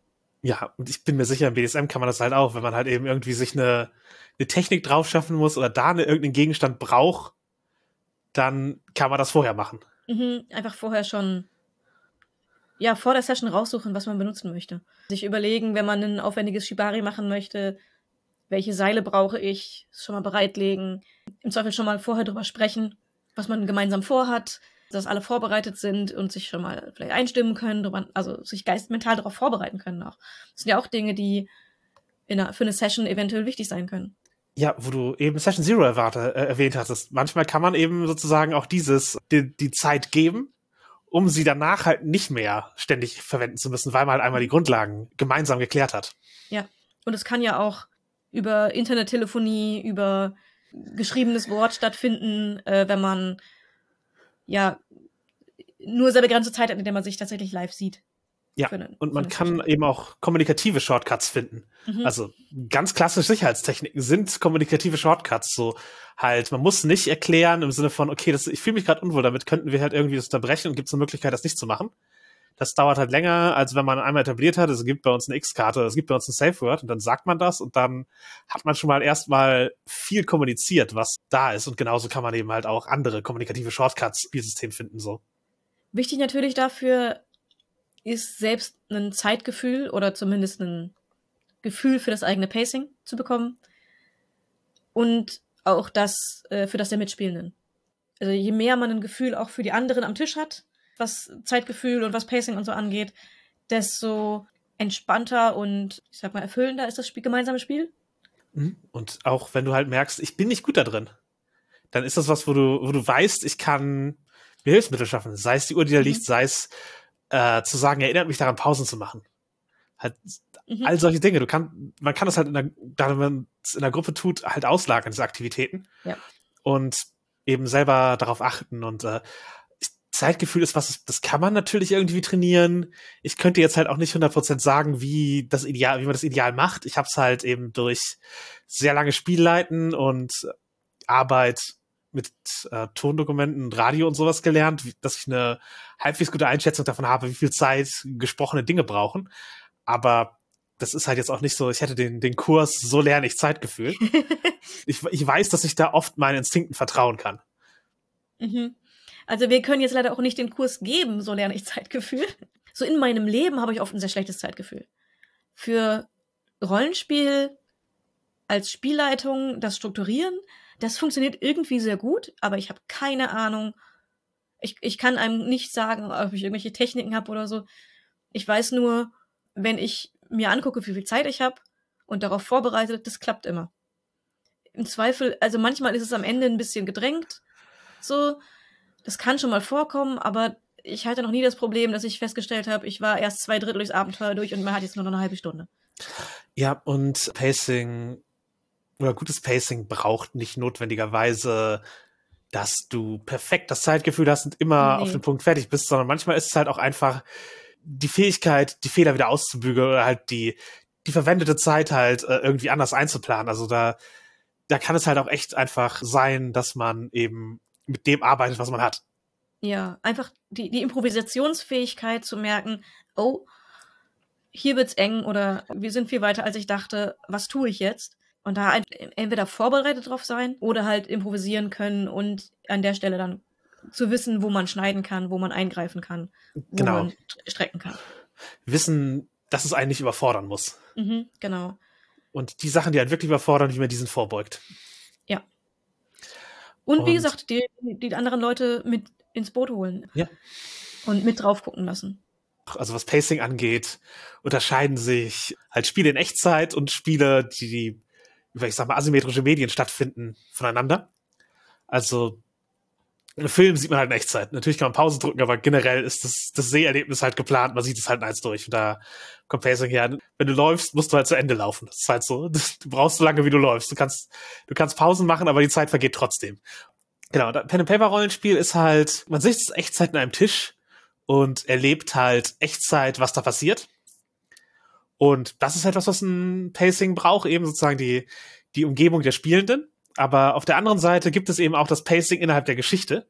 Ja, und ich bin mir sicher, im BDSM kann man das halt auch, wenn man halt eben irgendwie sich eine, eine Technik drauf schaffen muss oder da eine, irgendeinen Gegenstand braucht, dann kann man das vorher machen. Mhm, einfach vorher schon, ja, vor der Session raussuchen, was man benutzen möchte. Sich überlegen, wenn man ein aufwendiges Shibari machen möchte, welche Seile brauche ich, schon mal bereitlegen, im Zweifel schon mal vorher drüber sprechen, was man gemeinsam vorhat, dass alle vorbereitet sind und sich schon mal vielleicht einstimmen können, also sich geistmental darauf vorbereiten können auch. Das sind ja auch Dinge, die einer, für eine Session eventuell wichtig sein können. Ja, wo du eben Session Zero erwarte, äh, erwähnt hattest. Manchmal kann man eben sozusagen auch dieses, die, die Zeit geben, um sie danach halt nicht mehr ständig verwenden zu müssen, weil man halt einmal die Grundlagen gemeinsam geklärt hat. Ja, und es kann ja auch über Internettelefonie, über geschriebenes Wort stattfinden, äh, wenn man ja nur sehr begrenzte Zeit hat, in der man sich tatsächlich live sieht. Ja, eine, und man kann eben auch kommunikative Shortcuts finden. Mhm. Also ganz klassische Sicherheitstechniken sind kommunikative Shortcuts. So halt, man muss nicht erklären im Sinne von, okay, das, ich fühle mich gerade unwohl, damit könnten wir halt irgendwie das unterbrechen und gibt es eine Möglichkeit, das nicht zu machen. Das dauert halt länger, als wenn man einmal etabliert hat, es gibt bei uns eine X-Karte, es gibt bei uns ein Safe Word und dann sagt man das und dann hat man schon mal erstmal viel kommuniziert, was da ist und genauso kann man eben halt auch andere kommunikative Shortcuts Spielsystem finden, so. Wichtig natürlich dafür ist selbst ein Zeitgefühl oder zumindest ein Gefühl für das eigene Pacing zu bekommen und auch das äh, für das der Mitspielenden. Also je mehr man ein Gefühl auch für die anderen am Tisch hat, was Zeitgefühl und was Pacing und so angeht, desto entspannter und ich sag mal erfüllender ist das Spiel, gemeinsame Spiel. Mhm. Und auch wenn du halt merkst, ich bin nicht gut da drin, dann ist das was, wo du, wo du weißt, ich kann mir Hilfsmittel schaffen. Sei es die Uhr, die da liegt, mhm. sei es äh, zu sagen, erinnert mich daran, Pausen zu machen. Halt mhm. all solche Dinge. Du kann, man kann das halt in der, da man es in der Gruppe tut, halt auslagern, diese Aktivitäten. Ja. Und eben selber darauf achten und äh, Zeitgefühl ist was, das kann man natürlich irgendwie trainieren. Ich könnte jetzt halt auch nicht 100% sagen, wie das Ideal, wie man das Ideal macht. Ich habe es halt eben durch sehr lange Spielleiten und Arbeit mit äh, Tondokumenten Radio und sowas gelernt, dass ich eine halbwegs gute Einschätzung davon habe, wie viel Zeit gesprochene Dinge brauchen. Aber das ist halt jetzt auch nicht so, ich hätte den, den Kurs, so lerne ich Zeitgefühl. [LAUGHS] ich, ich weiß, dass ich da oft meinen Instinkten vertrauen kann. Mhm. Also wir können jetzt leider auch nicht den Kurs geben, so lerne ich Zeitgefühl. So in meinem Leben habe ich oft ein sehr schlechtes Zeitgefühl. Für Rollenspiel als Spielleitung, das Strukturieren, das funktioniert irgendwie sehr gut, aber ich habe keine Ahnung. Ich, ich kann einem nicht sagen, ob ich irgendwelche Techniken habe oder so. Ich weiß nur, wenn ich mir angucke, wie viel Zeit ich habe und darauf vorbereitet, das klappt immer. Im Zweifel, also manchmal ist es am Ende ein bisschen gedrängt, so. Das kann schon mal vorkommen, aber ich hatte noch nie das Problem, dass ich festgestellt habe, ich war erst zwei Drittel durchs Abenteuer durch und man hat jetzt nur noch eine halbe Stunde. Ja, und Pacing oder gutes Pacing braucht nicht notwendigerweise, dass du perfekt das Zeitgefühl hast und immer nee. auf den Punkt fertig bist, sondern manchmal ist es halt auch einfach die Fähigkeit, die Fehler wieder auszubügeln oder halt die, die verwendete Zeit halt äh, irgendwie anders einzuplanen. Also da, da kann es halt auch echt einfach sein, dass man eben mit dem arbeitet, was man hat. Ja, einfach die, die Improvisationsfähigkeit zu merken, oh, hier wird's eng oder wir sind viel weiter, als ich dachte, was tue ich jetzt? Und da entweder vorbereitet drauf sein oder halt improvisieren können und an der Stelle dann zu wissen, wo man schneiden kann, wo man eingreifen kann, wo Genau. man strecken kann. Wissen, dass es einen nicht überfordern muss. Mhm, genau. Und die Sachen, die einen wirklich überfordern, wie man diesen vorbeugt. Und, wie Und- gesagt, die, die anderen Leute mit ins Boot holen. Ja. Und mit drauf gucken lassen. Also was Pacing angeht, unterscheiden sich halt Spiele in Echtzeit und Spiele, die über, ich sag mal, asymmetrische Medien stattfinden, voneinander. Also einen Film sieht man halt in Echtzeit. Natürlich kann man Pause drücken, aber generell ist das, das Seherlebnis halt geplant. Man sieht es halt eins durch. Und da kommt Pacing her. Wenn du läufst, musst du halt zu Ende laufen. Das ist halt so. [LAUGHS] Du brauchst so lange, wie du läufst. Du kannst, du kannst Pausen machen, aber die Zeit vergeht trotzdem. Genau. Pen and Paper Rollenspiel ist halt, man sitzt Echtzeit an einem Tisch und erlebt halt Echtzeit, was da passiert. Und das ist halt was, was ein Pacing braucht, eben sozusagen die, die Umgebung der Spielenden. Aber auf der anderen Seite gibt es eben auch das Pacing innerhalb der Geschichte,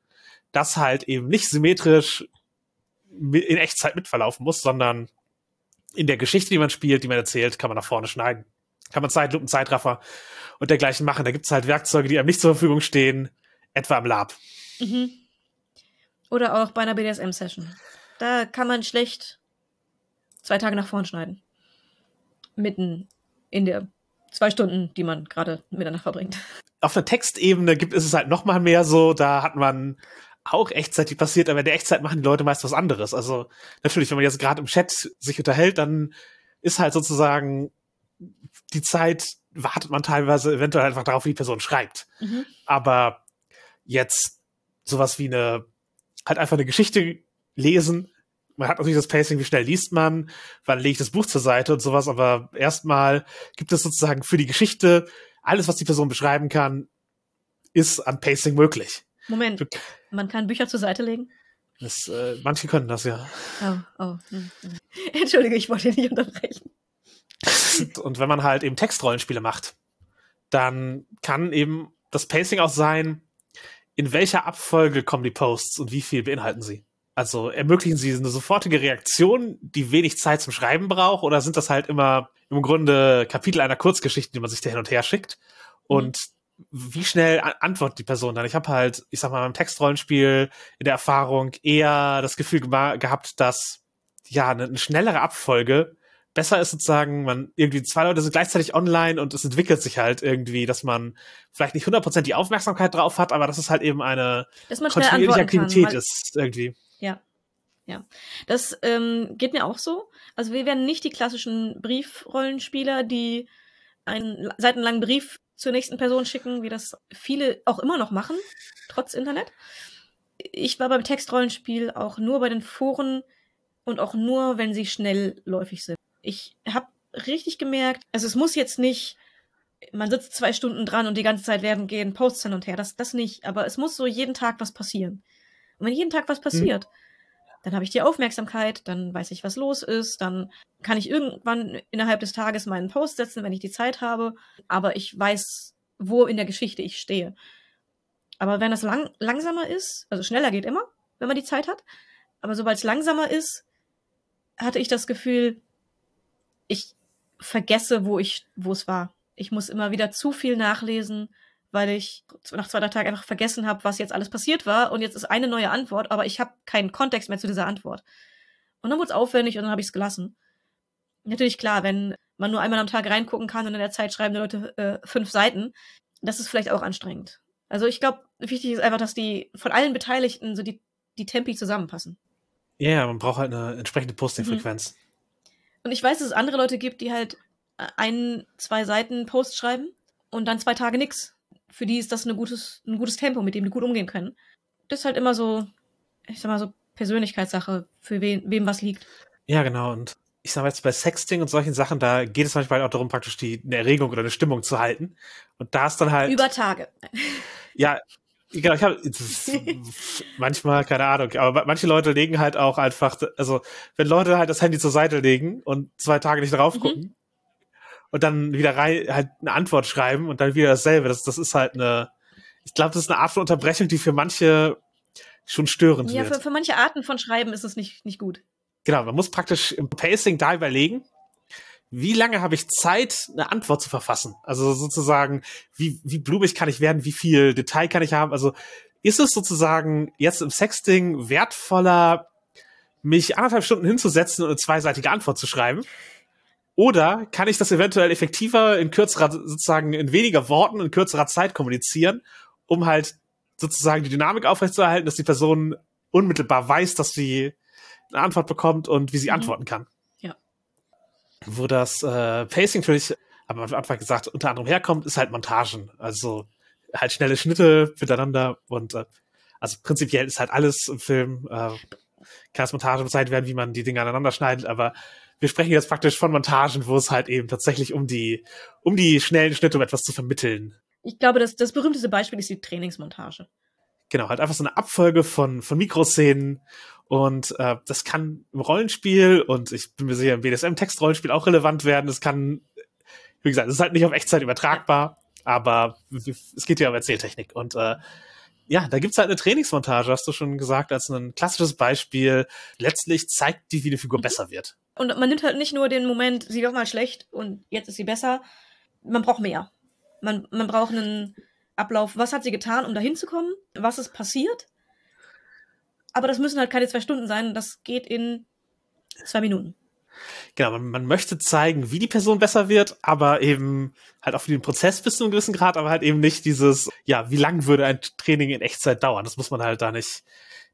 das halt eben nicht symmetrisch in Echtzeit mitverlaufen muss, sondern in der Geschichte, die man spielt, die man erzählt, kann man nach vorne schneiden. Kann man Zeitlupen, Zeitraffer und dergleichen machen. Da gibt es halt Werkzeuge, die einem nicht zur Verfügung stehen, etwa im Lab. Mhm. Oder auch bei einer BDSM-Session. Da kann man schlecht zwei Tage nach vorn schneiden. Mitten in der zwei Stunden, die man gerade miteinander verbringt. auf der Textebene gibt ist es halt noch mal mehr so, da hat man auch Echtzeit, die passiert, aber in der Echtzeit machen die Leute meist was anderes. Also natürlich, wenn man jetzt gerade im Chat sich unterhält, dann ist halt sozusagen die Zeit, wartet man teilweise eventuell einfach darauf, wie die Person schreibt. Mhm. Aber jetzt sowas wie eine, halt einfach eine Geschichte lesen. Man hat natürlich das Pacing, wie schnell liest man, wann lege ich das Buch zur Seite und sowas, aber erstmal gibt es sozusagen für die Geschichte alles, was die Person beschreiben kann, ist an Pacing möglich. Moment, Du- man kann Bücher zur Seite legen? Das, äh, manche können das ja. Oh, oh. hm, hm. Entschuldige, ich wollte nicht unterbrechen. Und wenn man halt eben Textrollenspiele macht, dann kann eben das Pacing auch sein, in welcher Abfolge kommen die Posts und wie viel beinhalten sie. Also ermöglichen sie eine sofortige Reaktion, die wenig Zeit zum Schreiben braucht, oder sind das halt immer im Grunde Kapitel einer Kurzgeschichte, die man sich da hin und her schickt? Und wie schnell antwortet die Person dann? Ich habe halt, ich sag mal, beim Textrollenspiel in der Erfahrung eher das Gefühl gehabt, dass ja eine, eine schnellere Abfolge besser ist sozusagen, man irgendwie zwei Leute sind gleichzeitig online und es entwickelt sich halt irgendwie, dass man vielleicht nicht 100% die Aufmerksamkeit drauf hat, aber dass es halt eben eine Dass man schnell kontinuierliche kann. Aktivität weil- ist irgendwie. Ja. Ja. Das ähm, geht mir auch so. Also wir werden nicht die klassischen Briefrollenspieler, die einen seitenlangen Brief zur nächsten Person schicken, wie das viele auch immer noch machen, trotz Internet. Ich war beim Textrollenspiel auch nur bei den Foren und auch nur, wenn sie schnellläufig sind. Ich habe richtig gemerkt, also es muss jetzt nicht, man sitzt zwei Stunden dran und die ganze Zeit werden gehen Posts hin und her, das, das nicht, aber es muss so jeden Tag was passieren. Und wenn jeden Tag was passiert, dann habe ich die Aufmerksamkeit, dann weiß ich, was los ist, dann kann ich irgendwann innerhalb des Tages meinen Post setzen, wenn ich die Zeit habe, aber ich weiß, wo in der Geschichte ich stehe. Aber wenn das lang langsamer ist, also schneller geht immer, wenn man die Zeit hat, aber sobald es langsamer ist, hatte ich das Gefühl, ich vergesse, wo ich, wo es war. Ich muss immer wieder zu viel nachlesen, weil ich nach zwei drei Tagen einfach vergessen habe, was jetzt alles passiert war und jetzt ist eine neue Antwort, aber ich habe keinen Kontext mehr zu dieser Antwort. Und dann wurde es aufwendig und dann habe ich es gelassen. Natürlich klar, wenn man nur einmal am Tag reingucken kann und in der Zeit schreiben die Leute äh, fünf Seiten, das ist vielleicht auch anstrengend. Also ich glaube, wichtig ist einfach, dass die von allen Beteiligten so die, die Tempi zusammenpassen. Ja, yeah, man braucht halt eine entsprechende Posting-Frequenz. Und ich weiß, dass es andere Leute gibt, die halt äh, ein, zwei Seiten Post schreiben und dann zwei Tage nix. Für die ist das ein gutes, ein gutes Tempo, mit dem die gut umgehen können. Das ist halt immer so, ich sag mal so Persönlichkeitssache, für wen, wem was liegt. Ja, genau. Und ich sag mal jetzt bei Sexting und solchen Sachen, da geht es manchmal auch darum, praktisch die eine Erregung oder eine Stimmung zu halten. Und da ist dann halt. Über Tage. [LAUGHS] Ja, genau, ich habe manchmal, keine Ahnung, aber manche Leute legen halt auch einfach, also wenn Leute halt das Handy zur Seite legen und zwei Tage nicht drauf gucken mhm. Und dann wieder rein halt eine Antwort schreiben und dann wieder dasselbe, das, das ist halt eine, ich glaube, das ist eine Art von Unterbrechung, die für manche schon störend ja, wird. Ja, für, für manche Arten von Schreiben ist es nicht, nicht gut. Genau, man muss praktisch im Pacing da überlegen, wie lange habe ich Zeit, eine Antwort zu verfassen? Also sozusagen, wie, wie blumig kann ich werden? Wie viel Detail kann ich haben? Also ist es sozusagen jetzt im Sexting wertvoller, mich anderthalb Stunden hinzusetzen und eine zweiseitige Antwort zu schreiben? Oder kann ich das eventuell effektiver in kürzerer, sozusagen in weniger Worten, in kürzerer Zeit kommunizieren, um halt sozusagen die Dynamik aufrechtzuerhalten, dass die Person unmittelbar weiß, dass sie eine Antwort bekommt und wie sie mhm. antworten kann. Ja. Wo das äh, Pacing natürlich, aber am Anfang gesagt, unter anderem herkommt, ist halt Montagen. Also halt schnelle Schnitte miteinander und äh, also prinzipiell ist halt alles im Film, äh, kann es Montage bezeichnet werden, wie man die Dinge aneinander schneidet, aber wir sprechen jetzt praktisch von Montagen, wo es halt eben tatsächlich um die, um die schnellen Schnitte, um etwas zu vermitteln. Ich glaube, das, das berühmteste Beispiel ist die Trainingsmontage. Genau, halt einfach so eine Abfolge von, von Mikroszenen und äh, das kann im Rollenspiel und ich bin mir sicher, im BDSM-Textrollenspiel auch relevant werden. Es kann, wie gesagt, es ist halt nicht auf Echtzeit übertragbar, aber es geht ja um Erzähltechnik und äh, ja, da gibt's halt eine Trainingsmontage, hast du schon gesagt, als ein klassisches Beispiel. Letztlich zeigt die, wie die Figur mhm. besser wird. Und man nimmt halt nicht nur den Moment, sie war mal schlecht und jetzt ist sie besser. Man braucht mehr. Man, man braucht einen Ablauf. Was hat sie getan, um dahin zu kommen? Was ist passiert? Aber das müssen halt keine zwei Stunden sein. Das geht in zwei Minuten. Genau, man, man möchte zeigen, wie die Person besser wird, aber eben halt auch für den Prozess bis zu einem gewissen Grad, aber halt eben nicht dieses, ja, wie lang würde ein Training in Echtzeit dauern? Das muss man halt da nicht,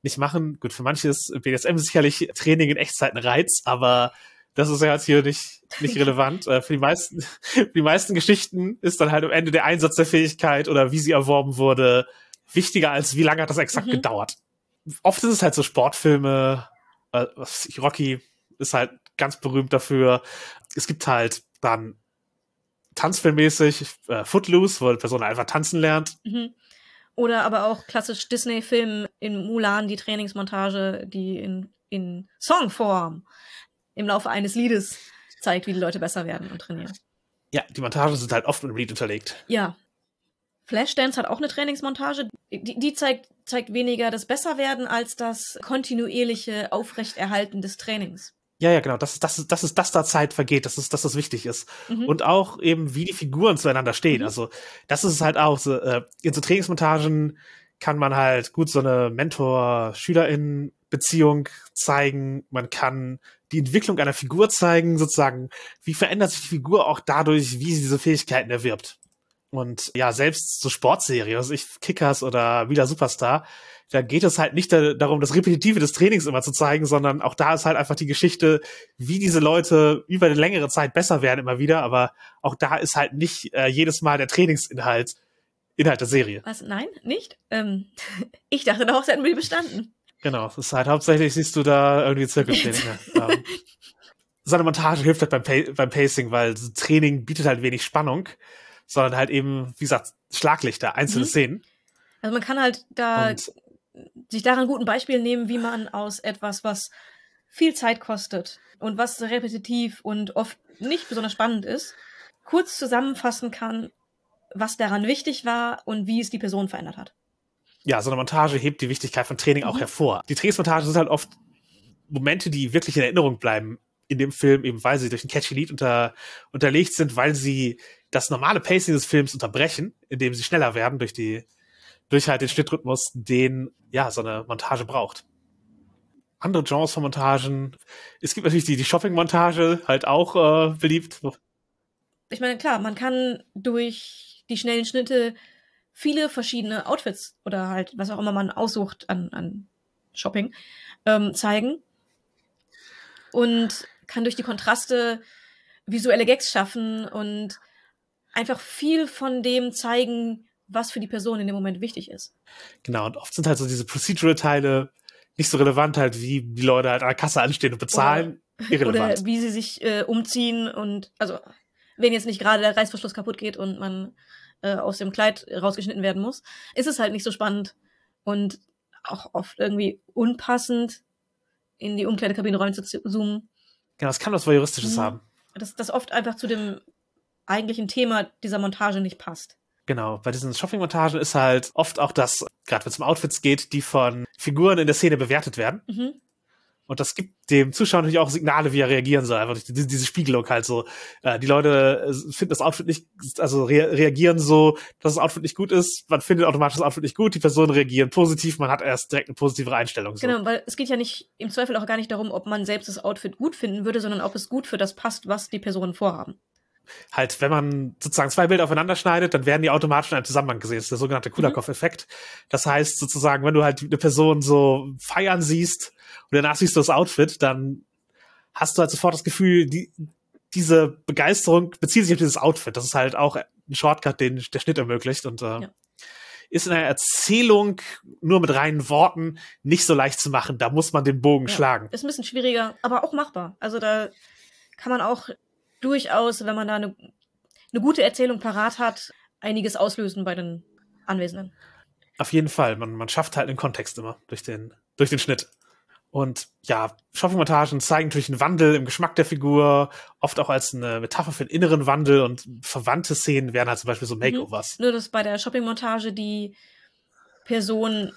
nicht machen. Gut, für manche ist BDSM sicherlich Training in Echtzeit ein Reiz, aber das ist ja jetzt hier nicht, nicht relevant. Äh, für die meisten, [LAUGHS] für die meisten Geschichten ist dann halt am Ende der Einsatz der Fähigkeit oder wie sie erworben wurde wichtiger als wie lange hat das exakt mhm. gedauert. Oft ist es halt so Sportfilme, äh, was ich, Rocky ist halt ganz berühmt dafür. Es gibt halt dann Tanzfilmmäßig äh, Footloose, wo die Person einfach tanzen lernt. Mhm. Oder aber auch klassisch Disney-Film in Mulan, die Trainingsmontage, die in, in Songform im Laufe eines Liedes zeigt, wie die Leute besser werden und trainieren. Ja, die Montagen sind halt oft mit dem Lied unterlegt. Ja. Flashdance hat auch eine Trainingsmontage. Die, die zeigt, zeigt weniger das Besserwerden als das kontinuierliche Aufrechterhalten des Trainings. Ja, ja, genau. Das ist, das ist, das ist, dass da Zeit vergeht, dass es, dass das wichtig ist. Mhm. Und auch eben, wie die Figuren zueinander stehen. Mhm. Also, das ist halt auch so, äh, in so Trainingsmontagen kann man halt gut so eine Mentor-SchülerInnen-Beziehung zeigen. Man kann die Entwicklung einer Figur zeigen, sozusagen, wie verändert sich die Figur auch dadurch, wie sie diese Fähigkeiten erwirbt. Und ja, selbst so Sportserie, also ich Kickers oder wieder Superstar, da geht es halt nicht da, darum, das Repetitive des Trainings immer zu zeigen, sondern auch da ist halt einfach die Geschichte, wie diese Leute über eine längere Zeit besser werden immer wieder. Aber auch da ist halt nicht äh, jedes Mal der Trainingsinhalt Inhalt der Serie. Was? Nein, nicht? Ähm, [LAUGHS] ich dachte darauf, hätten wir bestanden. Genau, das ist halt hauptsächlich siehst du da irgendwie Zirkeltraining. [LAUGHS] ähm, so eine Montage hilft halt beim, pa beim Pacing, weil Training bietet halt wenig Spannung, sondern halt eben, wie gesagt, Schlaglichter, einzelne mhm. Szenen. Also man kann halt da Und sich daran gut ein Beispiel nehmen, wie man aus etwas, was viel Zeit kostet und was repetitiv und oft nicht besonders spannend ist, kurz zusammenfassen kann, was daran wichtig war und wie es die Person verändert hat. Ja, so eine Montage hebt die Wichtigkeit von Training mhm. auch hervor. Die Trainingsmontagen sind halt oft Momente, die wirklich in Erinnerung bleiben in dem Film, eben weil sie durch ein catchy Lied unter, unterlegt sind, weil sie das normale Pacing des Films unterbrechen, indem sie schneller werden durch die durch halt den Schnittrhythmus, den ja so eine Montage braucht. Andere Genres von Montagen. Es gibt natürlich die, die Shopping-Montage, halt auch äh, beliebt. Ich meine, klar, man kann durch die schnellen Schnitte viele verschiedene Outfits oder halt was auch immer man aussucht an, an Shopping ähm, zeigen und kann durch die Kontraste visuelle Gags schaffen und einfach viel von dem zeigen, was für die Person in dem Moment wichtig ist. Genau, und oft sind halt so diese Procedural-Teile nicht so relevant halt, wie die Leute halt an der Kasse anstehen und bezahlen. Oder, irrelevant. Oder wie sie sich äh, umziehen und, also, wenn jetzt nicht gerade der Reißverschluss kaputt geht und man äh, aus dem Kleid rausgeschnitten werden muss, ist es halt nicht so spannend und auch oft irgendwie unpassend in die Umkleidekabine rein zu zoomen. Genau, das kann was Voyeuristisches mhm. haben. Das, das oft einfach zu dem eigentlichen Thema dieser Montage nicht passt. Genau, bei diesen Shopping-Montagen ist halt oft auch das, gerade wenn es um Outfits geht, die von Figuren in der Szene bewertet werden. Mhm. Und das gibt dem Zuschauer natürlich auch Signale, wie er reagieren soll. Einfach diese, diese Spiegelung halt so. Äh, die Leute äh, finden das Outfit nicht, also rea reagieren so, dass das Outfit nicht gut ist. Man findet automatisch das Outfit nicht gut. Die Personen reagieren positiv. Man hat erst direkt eine positive Einstellung. So. Genau, weil es geht ja nicht im Zweifel auch gar nicht darum, ob man selbst das Outfit gut finden würde, sondern ob es gut für das passt, was die Personen vorhaben halt, wenn man sozusagen zwei Bilder aufeinander schneidet, dann werden die automatisch in einem Zusammenhang gesehen. Das ist der sogenannte mhm. Kulakov-Effekt. Das heißt sozusagen, wenn du halt eine Person so feiern siehst und danach siehst du das Outfit, dann hast du halt sofort das Gefühl, die, diese Begeisterung bezieht sich auf dieses Outfit. Das ist halt auch ein Shortcut, den der Schnitt ermöglicht und äh, ja. ist in einer Erzählung nur mit reinen Worten nicht so leicht zu machen. Da muss man den Bogen ja, schlagen. Ist ein bisschen schwieriger, aber auch machbar. Also da kann man auch durchaus, wenn man da eine, eine gute Erzählung parat hat, einiges auslösen bei den Anwesenden. Auf jeden Fall. Man, man schafft halt den Kontext immer durch den, durch den Schnitt. Und ja, Shoppingmontagen zeigen natürlich einen Wandel im Geschmack der Figur, oft auch als eine Metapher für den inneren Wandel und verwandte Szenen wären halt zum Beispiel so mhm. Makeovers. Mhm. Nur, dass bei der Shoppingmontage die Person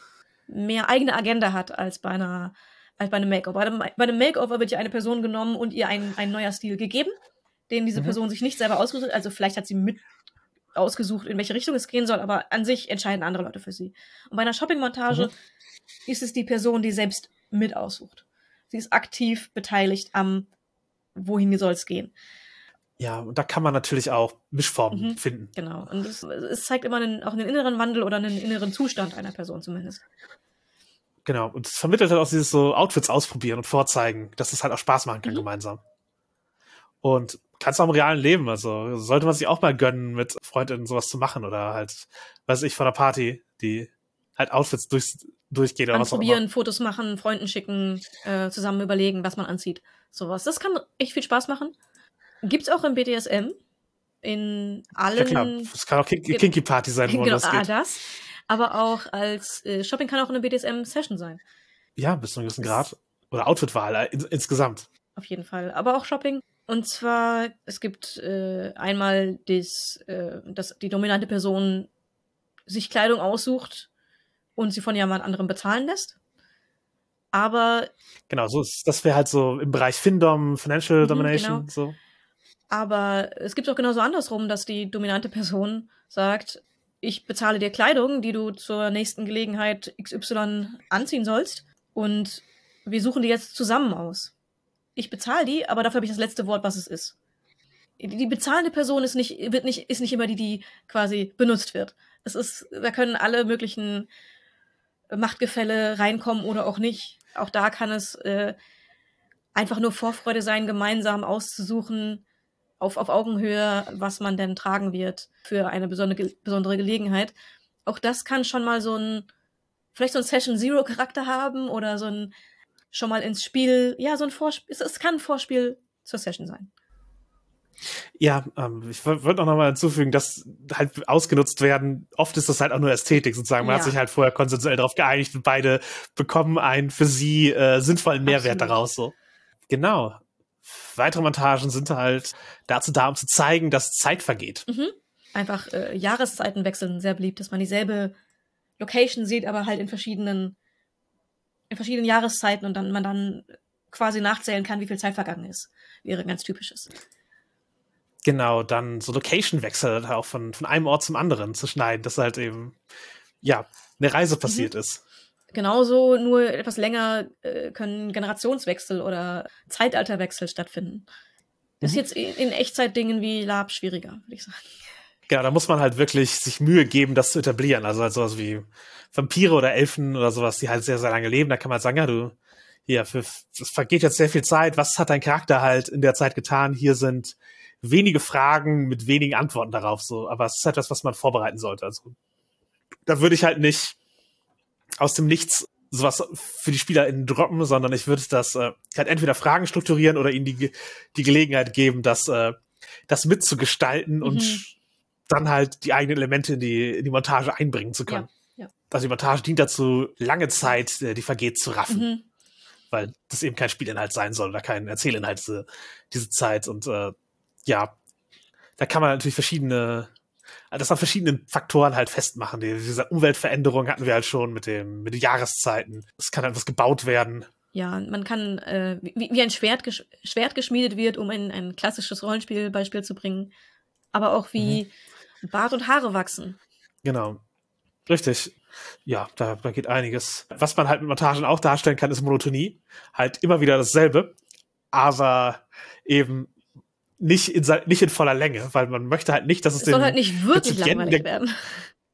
mehr eigene Agenda hat als bei einer als bei einem Makeover. Bei einem, bei einem Makeover wird ja eine Person genommen und ihr ein, ein neuer Stil gegeben den diese mhm. Person sich nicht selber ausgesucht hat. Also vielleicht hat sie mit ausgesucht, in welche Richtung es gehen soll, aber an sich entscheiden andere Leute für sie. Und bei einer Shopping-Montage mhm. ist es die Person, die selbst mit aussucht. Sie ist aktiv beteiligt am, wohin soll es gehen. Ja, und da kann man natürlich auch Mischformen mhm, finden. Genau. Und es, es zeigt immer einen, auch einen inneren Wandel oder einen inneren Zustand einer Person zumindest. Genau. Und es vermittelt halt auch dieses so Outfits ausprobieren und vorzeigen, dass es halt auch Spaß machen kann mhm. gemeinsam. Und kannst du auch im realen Leben, also sollte man sich auch mal gönnen, mit Freundinnen sowas zu machen oder halt, weiß ich, von der Party, die halt Outfits durch, durchgeht oder was auch immer. Fotos machen, Freunden schicken, äh, zusammen überlegen, was man anzieht. Sowas. Das kann echt viel Spaß machen. Gibt's auch im BDSM. In allen. Ja, klar. Es kann auch Kinky, Kinky Party sein, wo genau, das geht. Ah, das. Aber auch als äh, Shopping kann auch eine BDSM-Session sein. Ja, bis zu einem gewissen Grad. Oder Outfitwahl äh, in, insgesamt. Auf jeden Fall. Aber auch Shopping und zwar, es gibt äh, einmal das, äh, dass die dominante Person sich Kleidung aussucht und sie von jemand anderem bezahlen lässt. Aber. Genau, so ist, das wäre halt so im Bereich Findom, Financial mhm, Domination, genau. so. Aber es gibt auch genauso andersrum, dass die dominante Person sagt, ich bezahle dir Kleidung, die du zur nächsten Gelegenheit XY anziehen sollst. Und wir suchen die jetzt zusammen aus ich bezahle die, aber dafür habe ich das letzte Wort, was es ist. Die bezahlende Person ist nicht, wird nicht, ist nicht immer die, die quasi benutzt wird. Es ist, da können alle möglichen Machtgefälle reinkommen oder auch nicht. Auch da kann es äh, einfach nur Vorfreude sein, gemeinsam auszusuchen, auf, auf Augenhöhe, was man denn tragen wird für eine besondere, besondere Gelegenheit. Auch das kann schon mal so ein, vielleicht so ein Session Zero Charakter haben oder so ein, schon mal ins Spiel, ja, so ein Vorspiel, es, es kann ein Vorspiel zur Session sein. Ja, ähm, ich wollte auch nochmal hinzufügen, dass halt ausgenutzt werden, oft ist das halt auch nur Ästhetik sozusagen. Man ja. hat sich halt vorher konsensuell darauf geeinigt und beide bekommen einen für sie äh, sinnvollen Mehrwert Absolut. daraus. So. Genau. Weitere Montagen sind halt dazu da, um zu zeigen, dass Zeit vergeht. Mhm. Einfach äh, Jahreszeiten wechseln, sehr beliebt, dass man dieselbe Location sieht, aber halt in verschiedenen in verschiedenen Jahreszeiten und dann man dann quasi nachzählen kann, wie viel Zeit vergangen ist. Wäre ganz typisches. Genau, dann so Location-Wechsel auch von, von einem Ort zum anderen zu schneiden, dass halt eben, ja, eine Reise passiert mhm. ist. Genauso, nur etwas länger äh, können Generationswechsel oder Zeitalterwechsel stattfinden. Das mhm. ist jetzt in, in Echtzeitdingen wie Lab schwieriger, würde ich sagen. Genau, da muss man halt wirklich sich Mühe geben, das zu etablieren. Also halt sowas wie Vampire oder Elfen oder sowas, die halt sehr, sehr lange leben. Da kann man halt sagen, ja, du, hier, es vergeht jetzt sehr viel Zeit. Was hat dein Charakter halt in der Zeit getan? Hier sind wenige Fragen mit wenigen Antworten darauf, so. Aber es ist etwas, was man vorbereiten sollte. Also, da würde ich halt nicht aus dem Nichts sowas für die SpielerInnen droppen, sondern ich würde das äh, halt entweder Fragen strukturieren oder ihnen die, die Gelegenheit geben, das, äh, das mitzugestalten mhm. und dann halt die eigenen Elemente in die, in die Montage einbringen zu können. Ja, ja. Also die Montage dient dazu, lange Zeit, äh, die vergeht, zu raffen. Mhm. Weil das eben kein Spielinhalt sein soll oder kein Erzählinhalt diese, diese Zeit. Und äh, ja, da kann man natürlich verschiedene, das an verschiedenen Faktoren halt festmachen. Die, diese Umweltveränderung hatten wir halt schon mit dem, mit den Jahreszeiten. Es kann etwas gebaut werden ja, man kann, äh, wie, wie ein Schwert, gesch Schwert geschmiedet wird, um ein, ein klassisches Rollenspielbeispiel zu bringen, aber auch wie mhm. Bart und Haare wachsen. Genau. Richtig. Ja, da, da geht einiges. Was man halt mit Montagen auch darstellen kann, ist Monotonie. Halt immer wieder dasselbe, aber eben nicht in, nicht in voller Länge, weil man möchte halt nicht, dass es, es soll halt nicht wirklich langweilig werden.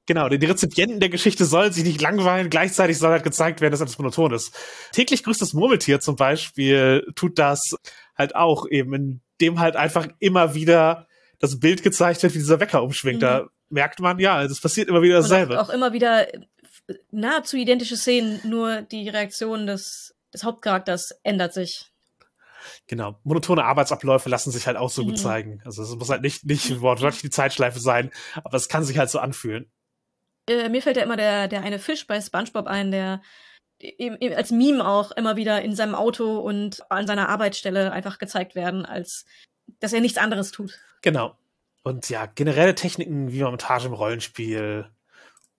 Genau, die Rezipienten der Geschichte sollen sich nicht langweilen, gleichzeitig soll halt gezeigt werden, dass alles monoton ist. Täglich grüßt das Murmeltier zum Beispiel tut das halt auch eben, indem halt einfach immer wieder das Bild gezeigt wird, wie dieser Wecker umschwingt. Mhm. Da merkt man, ja, also es passiert immer wieder dasselbe. Auch, auch immer wieder nahezu identische Szenen, nur die Reaktion des, des Hauptcharakters ändert sich. Genau. Monotone Arbeitsabläufe lassen sich halt auch so mhm. gut zeigen. Also es muss halt nicht, nicht [LAUGHS] wortwörtlich die Zeitschleife sein, aber es kann sich halt so anfühlen. Äh, mir fällt ja immer der, der eine Fisch bei SpongeBob ein, der eben, eben als Meme auch immer wieder in seinem Auto und an seiner Arbeitsstelle einfach gezeigt werden, als dass er nichts anderes tut. Genau. Und ja, generelle Techniken, wie man Montage im Rollenspiel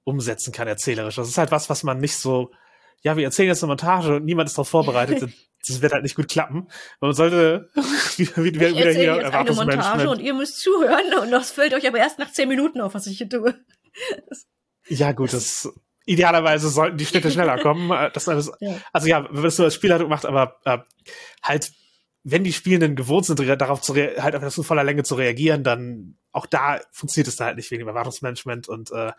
umsetzen kann, erzählerisch. Das ist halt was, was man nicht so, ja, wir erzählen jetzt eine Montage und niemand ist darauf vorbereitet. [LAUGHS] das wird halt nicht gut klappen. Man sollte [LAUGHS] wieder, wieder, ich wieder hier jetzt eine Montage und ihr müsst zuhören und das fällt euch aber erst nach zehn Minuten auf, was ich hier tue. [LAUGHS] Ja, gut, das idealerweise sollten die Schnitte schneller kommen. Äh, das alles, ja. Also ja, wenn man das nur als Spielleitung macht, aber äh, halt, wenn die Spielenden gewohnt sind, darauf zu halt auf das in voller Länge zu reagieren, dann auch da funktioniert es da halt nicht wegen dem Erwartungsmanagement. Und äh,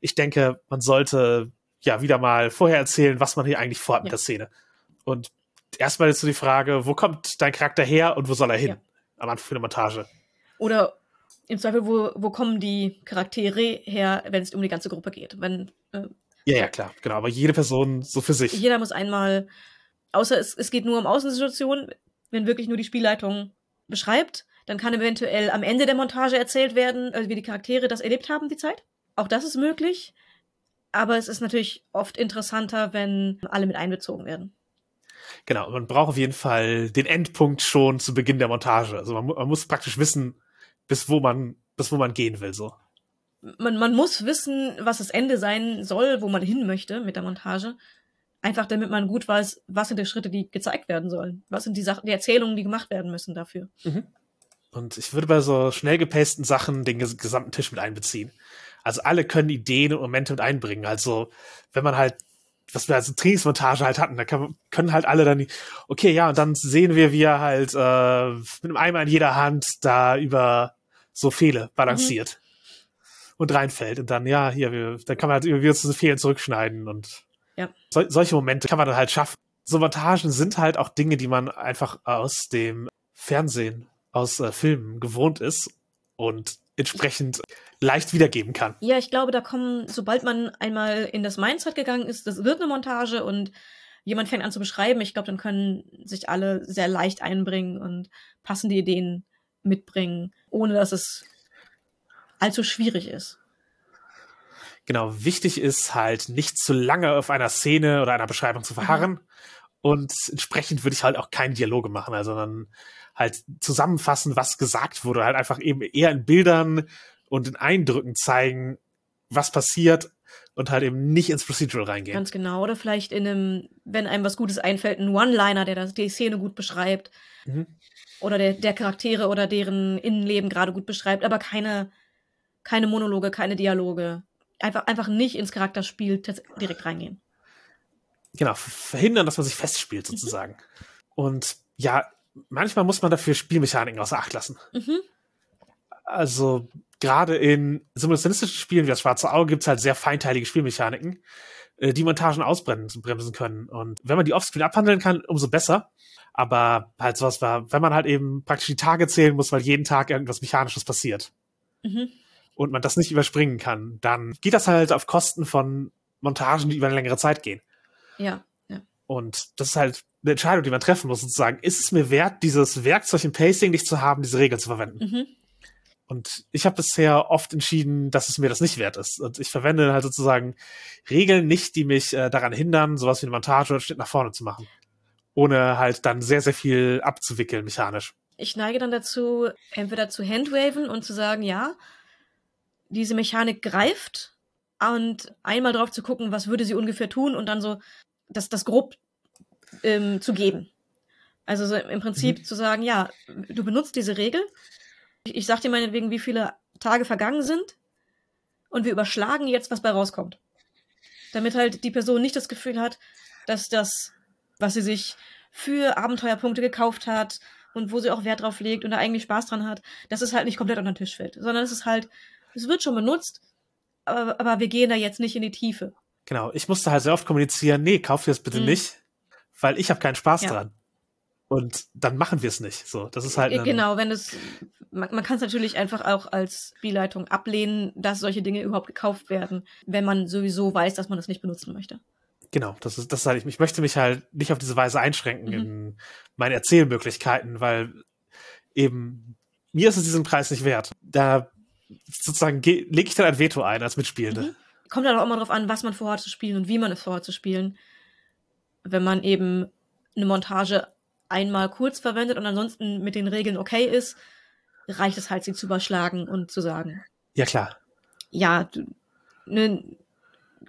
ich denke, man sollte ja wieder mal vorher erzählen, was man hier eigentlich vorhat ja. mit der Szene. Und erstmal ist so die Frage, wo kommt dein Charakter her und wo soll er hin? Ja. Am Anfang für eine Montage. Oder im Zweifel, wo, wo kommen die Charaktere her, wenn es um die ganze Gruppe geht? Wenn, äh, ja, ja, klar, genau. Aber jede Person so für sich. Jeder muss einmal, außer es, es geht nur um Außensituationen, wenn wirklich nur die Spielleitung beschreibt, dann kann eventuell am Ende der Montage erzählt werden, also wie die Charaktere das erlebt haben, die Zeit. Auch das ist möglich. Aber es ist natürlich oft interessanter, wenn alle mit einbezogen werden. Genau, man braucht auf jeden Fall den Endpunkt schon zu Beginn der Montage. Also man, man muss praktisch wissen, bis wo man, bis wo man gehen will, so. Man, man muss wissen, was das Ende sein soll, wo man hin möchte mit der Montage. Einfach damit man gut weiß, was sind die Schritte, die gezeigt werden sollen. Was sind die Sachen, die Erzählungen, die gemacht werden müssen dafür. Mhm. Und ich würde bei so schnell gepasten Sachen den gesamten Tisch mit einbeziehen. Also alle können Ideen und Momente mit einbringen. Also wenn man halt, was wir als Trainingsmontage halt hatten, da kann, können halt alle dann, okay, ja, und dann sehen wir, wie er halt äh, mit einem Eimer in jeder Hand da über so Fehle balanciert mhm. und reinfällt. Und dann, ja, hier, wir, dann kann man halt wieder zu Fehlen zurückschneiden und ja. so, solche Momente kann man dann halt schaffen. So Montagen sind halt auch Dinge, die man einfach aus dem Fernsehen, aus äh, Filmen gewohnt ist und entsprechend leicht wiedergeben kann. Ja, ich glaube, da kommen, sobald man einmal in das Mindset gegangen ist, das wird eine Montage und jemand fängt an zu beschreiben, ich glaube, dann können sich alle sehr leicht einbringen und passende Ideen mitbringen, ohne dass es allzu schwierig ist. Genau, wichtig ist halt nicht zu lange auf einer Szene oder einer Beschreibung zu verharren. Mhm. Und entsprechend würde ich halt auch keine Dialoge machen, also dann halt zusammenfassen, was gesagt wurde, halt einfach eben eher in Bildern und in Eindrücken zeigen, was passiert und halt eben nicht ins Procedural reingehen. Ganz genau. Oder vielleicht in einem, wenn einem was Gutes einfällt, ein One-Liner, der das, die Szene gut beschreibt. Mhm. Oder der, der Charaktere oder deren Innenleben gerade gut beschreibt, aber keine, keine Monologe, keine Dialoge. Einfach, einfach nicht ins Charakterspiel direkt reingehen. Genau, verhindern, dass man sich festspielt, mhm. sozusagen. Mhm. Und ja, manchmal muss man dafür Spielmechaniken außer Acht lassen. Mhm. Also gerade in simulationistischen Spielen wie das Schwarze Auge gibt es halt sehr feinteilige Spielmechaniken, äh, die Montagen ausbremsen bremsen können. Und wenn man die offscreen abhandeln kann, umso besser. Aber halt sowas war, wenn man halt eben praktisch die Tage zählen muss, weil jeden Tag irgendwas Mechanisches passiert. Mhm. Und man das nicht überspringen kann, dann geht das halt auf Kosten von Montagen, die über eine längere Zeit gehen. Ja, ja. Und das ist halt eine Entscheidung, die man treffen muss, sozusagen. Ist es mir wert, dieses Werkzeug im Pacing nicht zu haben, diese Regeln zu verwenden? Mhm. Und ich habe bisher oft entschieden, dass es mir das nicht wert ist. Und ich verwende halt sozusagen Regeln nicht, die mich äh, daran hindern, sowas wie eine Montage oder einen Schnitt nach vorne zu machen. Ohne halt dann sehr, sehr viel abzuwickeln mechanisch. Ich neige dann dazu, entweder zu handwaven und zu sagen, ja, diese Mechanik greift und einmal drauf zu gucken, was würde sie ungefähr tun und dann so das, das grob ähm, zu geben. Also so im Prinzip mhm. zu sagen, ja, du benutzt diese Regel. Ich, ich sag dir meinetwegen, wie viele Tage vergangen sind und wir überschlagen jetzt, was bei rauskommt. Damit halt die Person nicht das Gefühl hat, dass das, was sie sich für Abenteuerpunkte gekauft hat und wo sie auch Wert drauf legt und da eigentlich Spaß dran hat, dass es halt nicht komplett unter den Tisch fällt, sondern es ist halt, es wird schon benutzt, aber, aber wir gehen da jetzt nicht in die Tiefe. Genau, ich musste halt sehr oft kommunizieren, nee, kauf dir das bitte mhm. nicht, weil ich habe keinen Spaß ja. dran. Und dann machen wir es nicht. So, das ist halt. Genau, wenn es, man, man kann es natürlich einfach auch als Spielleitung ablehnen, dass solche Dinge überhaupt gekauft werden, wenn man sowieso weiß, dass man das nicht benutzen möchte. Genau, das ist, das ist halt, ich möchte mich halt nicht auf diese Weise einschränken mhm. in meine Erzählmöglichkeiten, weil eben mir ist es diesen Preis nicht wert. Da sozusagen lege ich dann ein Veto ein als Mitspielende. Mhm. Kommt dann auch immer drauf an, was man vorhat zu spielen und wie man es vorhat zu spielen. Wenn man eben eine Montage einmal kurz verwendet und ansonsten mit den Regeln okay ist, reicht es halt, sie zu überschlagen und zu sagen. Ja, klar. Ja, du, ne,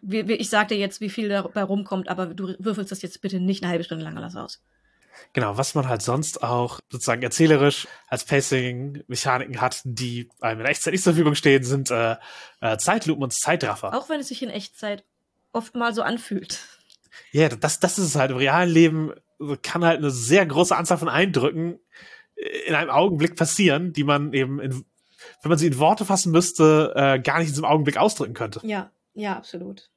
ich sag dir jetzt, wie viel dabei rumkommt, aber du würfelst das jetzt bitte nicht eine halbe Stunde lang alles aus. Genau, was man halt sonst auch sozusagen erzählerisch als Pacing-Mechaniken hat, die einem in Echtzeit nicht zur Verfügung stehen, sind äh, äh, Zeitlupen und Zeitraffer. Auch wenn es sich in Echtzeit oft mal so anfühlt. Ja, das, das ist es halt. Im realen Leben kann halt eine sehr große Anzahl von Eindrücken in einem Augenblick passieren, die man eben, in, wenn man sie in Worte fassen müsste, äh, gar nicht in diesem Augenblick ausdrücken könnte. Ja, ja, absolut.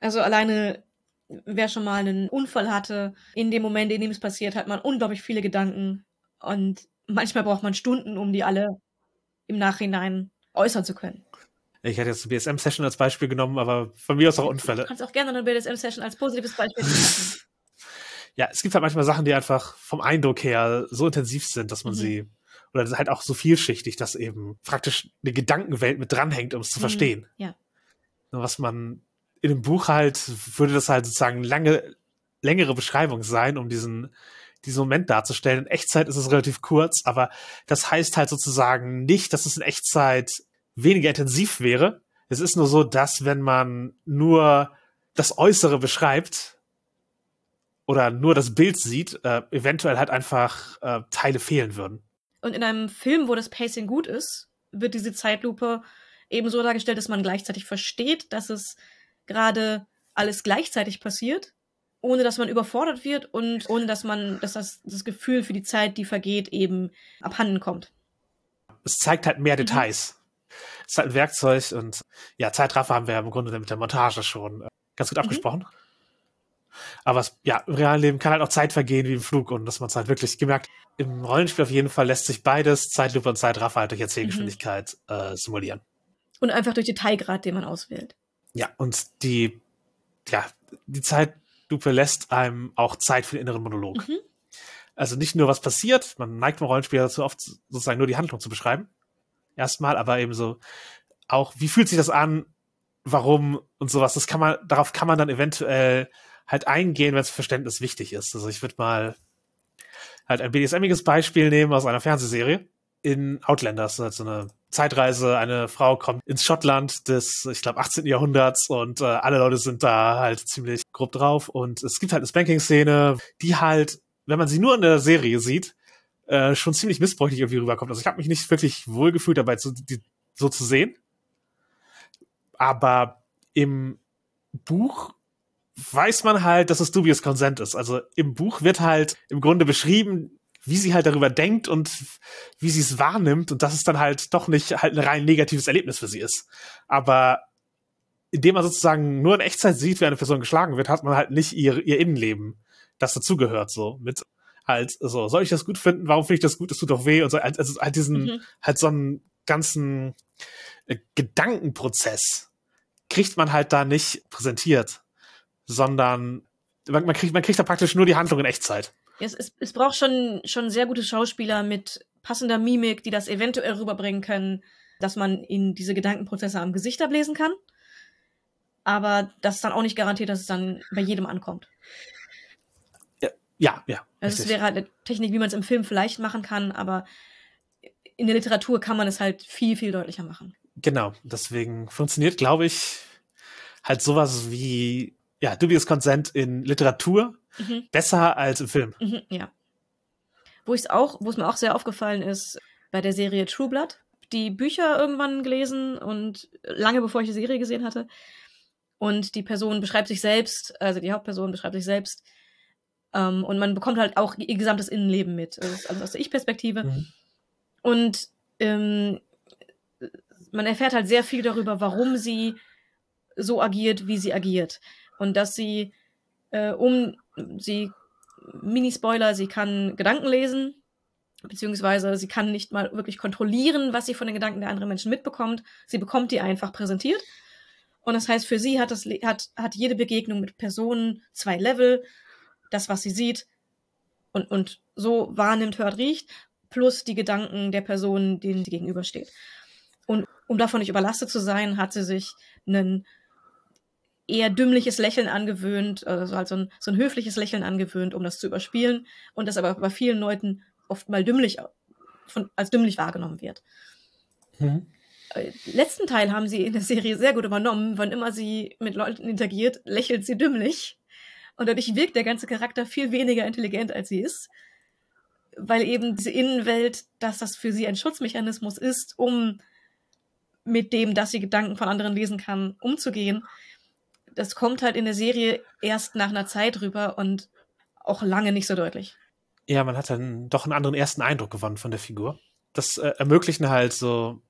Also alleine, wer schon mal einen Unfall hatte, in dem Moment, in dem es passiert, hat man unglaublich viele Gedanken und manchmal braucht man Stunden, um die alle im Nachhinein äußern zu können. Ich hätte jetzt eine BSM-Session als Beispiel genommen, aber von mir aus auch Unfälle. Du kannst auch gerne eine BSM-Session als positives Beispiel [LAUGHS] machen ja, es gibt halt manchmal Sachen, die einfach vom Eindruck her so intensiv sind, dass man mhm. sie oder halt auch so vielschichtig, dass eben praktisch eine Gedankenwelt mit dranhängt, um es zu mhm. verstehen. Ja. Was man in dem Buch halt, würde das halt sozusagen lange, längere Beschreibung sein, um diesen, diesen Moment darzustellen. In Echtzeit ist es relativ kurz, aber das heißt halt sozusagen nicht, dass es in Echtzeit weniger intensiv wäre. Es ist nur so, dass wenn man nur das Äußere beschreibt, oder nur das Bild sieht, äh, eventuell halt einfach äh, Teile fehlen würden. Und in einem Film, wo das Pacing gut ist, wird diese Zeitlupe eben so dargestellt, dass man gleichzeitig versteht, dass es gerade alles gleichzeitig passiert, ohne dass man überfordert wird und ohne dass man, dass das, das Gefühl für die Zeit, die vergeht, eben abhanden kommt. Es zeigt halt mehr mhm. Details. Mhm. Es ist halt ein Werkzeug und ja, Zeitraffer haben wir ja im Grunde mit der Montage schon äh, ganz gut mhm. abgesprochen. Aber es, ja, im realen Leben kann halt auch Zeit vergehen wie im Flug und dass man es halt wirklich gemerkt. Im Rollenspiel auf jeden Fall lässt sich beides, Zeitlupe und Zeitraffer, halt durch Erzählgeschwindigkeit mhm. äh, simulieren. Und einfach durch Detailgrad, den man auswählt. Ja, und die, ja, die Zeitlupe lässt einem auch Zeit für den inneren Monolog. Mhm. Also nicht nur was passiert, man neigt beim Rollenspiel dazu oft sozusagen nur die Handlung zu beschreiben. Erstmal, aber eben so auch, wie fühlt sich das an, warum und sowas. Das kann man, darauf kann man dann eventuell halt eingehen, wenn das Verständnis wichtig ist. Also ich würde mal halt ein BDSMiges Beispiel nehmen aus einer Fernsehserie. In Outlanders, halt so eine Zeitreise, eine Frau kommt ins Schottland des, ich glaube, 18. Jahrhunderts und äh, alle Leute sind da halt ziemlich grob drauf und es gibt halt eine Spanking-Szene, die halt, wenn man sie nur in der Serie sieht, äh, schon ziemlich missbräuchlich irgendwie rüberkommt. Also ich habe mich nicht wirklich wohlgefühlt dabei, so, die, so zu sehen. Aber im Buch weiß man halt, dass es dubious consent ist. Also im Buch wird halt im Grunde beschrieben, wie sie halt darüber denkt und wie sie es wahrnimmt und dass es dann halt doch nicht halt ein rein negatives Erlebnis für sie ist. Aber indem man sozusagen nur in Echtzeit sieht, wie eine Person geschlagen wird, hat man halt nicht ihr, ihr Innenleben, das dazugehört, so mit halt so, soll ich das gut finden? Warum finde ich das gut? Es tut doch weh und so, also halt diesen, mhm. halt so einen ganzen äh, Gedankenprozess kriegt man halt da nicht präsentiert sondern man, man, kriegt, man kriegt da praktisch nur die Handlung in Echtzeit. Es, es, es braucht schon, schon sehr gute Schauspieler mit passender Mimik, die das eventuell rüberbringen können, dass man in diese Gedankenprozesse am Gesicht ablesen kann. Aber das ist dann auch nicht garantiert, dass es dann bei jedem ankommt. Ja, ja. ja also es wäre halt eine Technik, wie man es im Film vielleicht machen kann, aber in der Literatur kann man es halt viel, viel deutlicher machen. Genau, deswegen funktioniert, glaube ich, halt sowas wie ja, dubious Consent in Literatur Mhm. Besser als im Film. Mhm, ja. Wo ich auch, wo es mir auch sehr aufgefallen ist, bei der Serie True Blood, die Bücher irgendwann gelesen und lange bevor ich die Serie gesehen hatte. Und die Person beschreibt sich selbst, also die Hauptperson beschreibt sich selbst. Ähm, und man bekommt halt auch ihr gesamtes Innenleben mit. Ist also aus der Ich-Perspektive. Mhm. Und ähm, man erfährt halt sehr viel darüber, warum sie so agiert, wie sie agiert. Und dass sie, äh, um sie, Mini-Spoiler, sie kann Gedanken lesen, beziehungsweise sie kann nicht mal wirklich kontrollieren, was sie von den Gedanken der anderen Menschen mitbekommt. Sie bekommt die einfach präsentiert. Und das heißt, für sie hat, das, hat, hat jede Begegnung mit Personen zwei Level. Das, was sie sieht und, und so wahrnimmt, hört, riecht, plus die Gedanken der Person, denen sie gegenübersteht. Und um davon nicht überlastet zu sein, hat sie sich ein eher dümmliches Lächeln angewöhnt, also halt so ein, so ein höfliches Lächeln angewöhnt, um das zu überspielen und das aber bei vielen Leuten oft mal dümmlich von, als dümmlich wahrgenommen wird. Mhm. Letzten Teil haben sie in der Serie sehr gut übernommen. Wann immer sie mit Leuten interagiert, lächelt sie dümmlich. Und dadurch wirkt der ganze Charakter viel weniger intelligent, als sie ist. Weil eben diese Innenwelt, dass das für sie ein Schutzmechanismus ist, um mit dem, dass sie Gedanken von anderen lesen kann, umzugehen. Das kommt halt in der Serie erst nach einer Zeit rüber und auch lange nicht so deutlich. Ja, man hat dann doch einen anderen ersten Eindruck gewonnen von der Figur. Das äh, ermöglichen halt so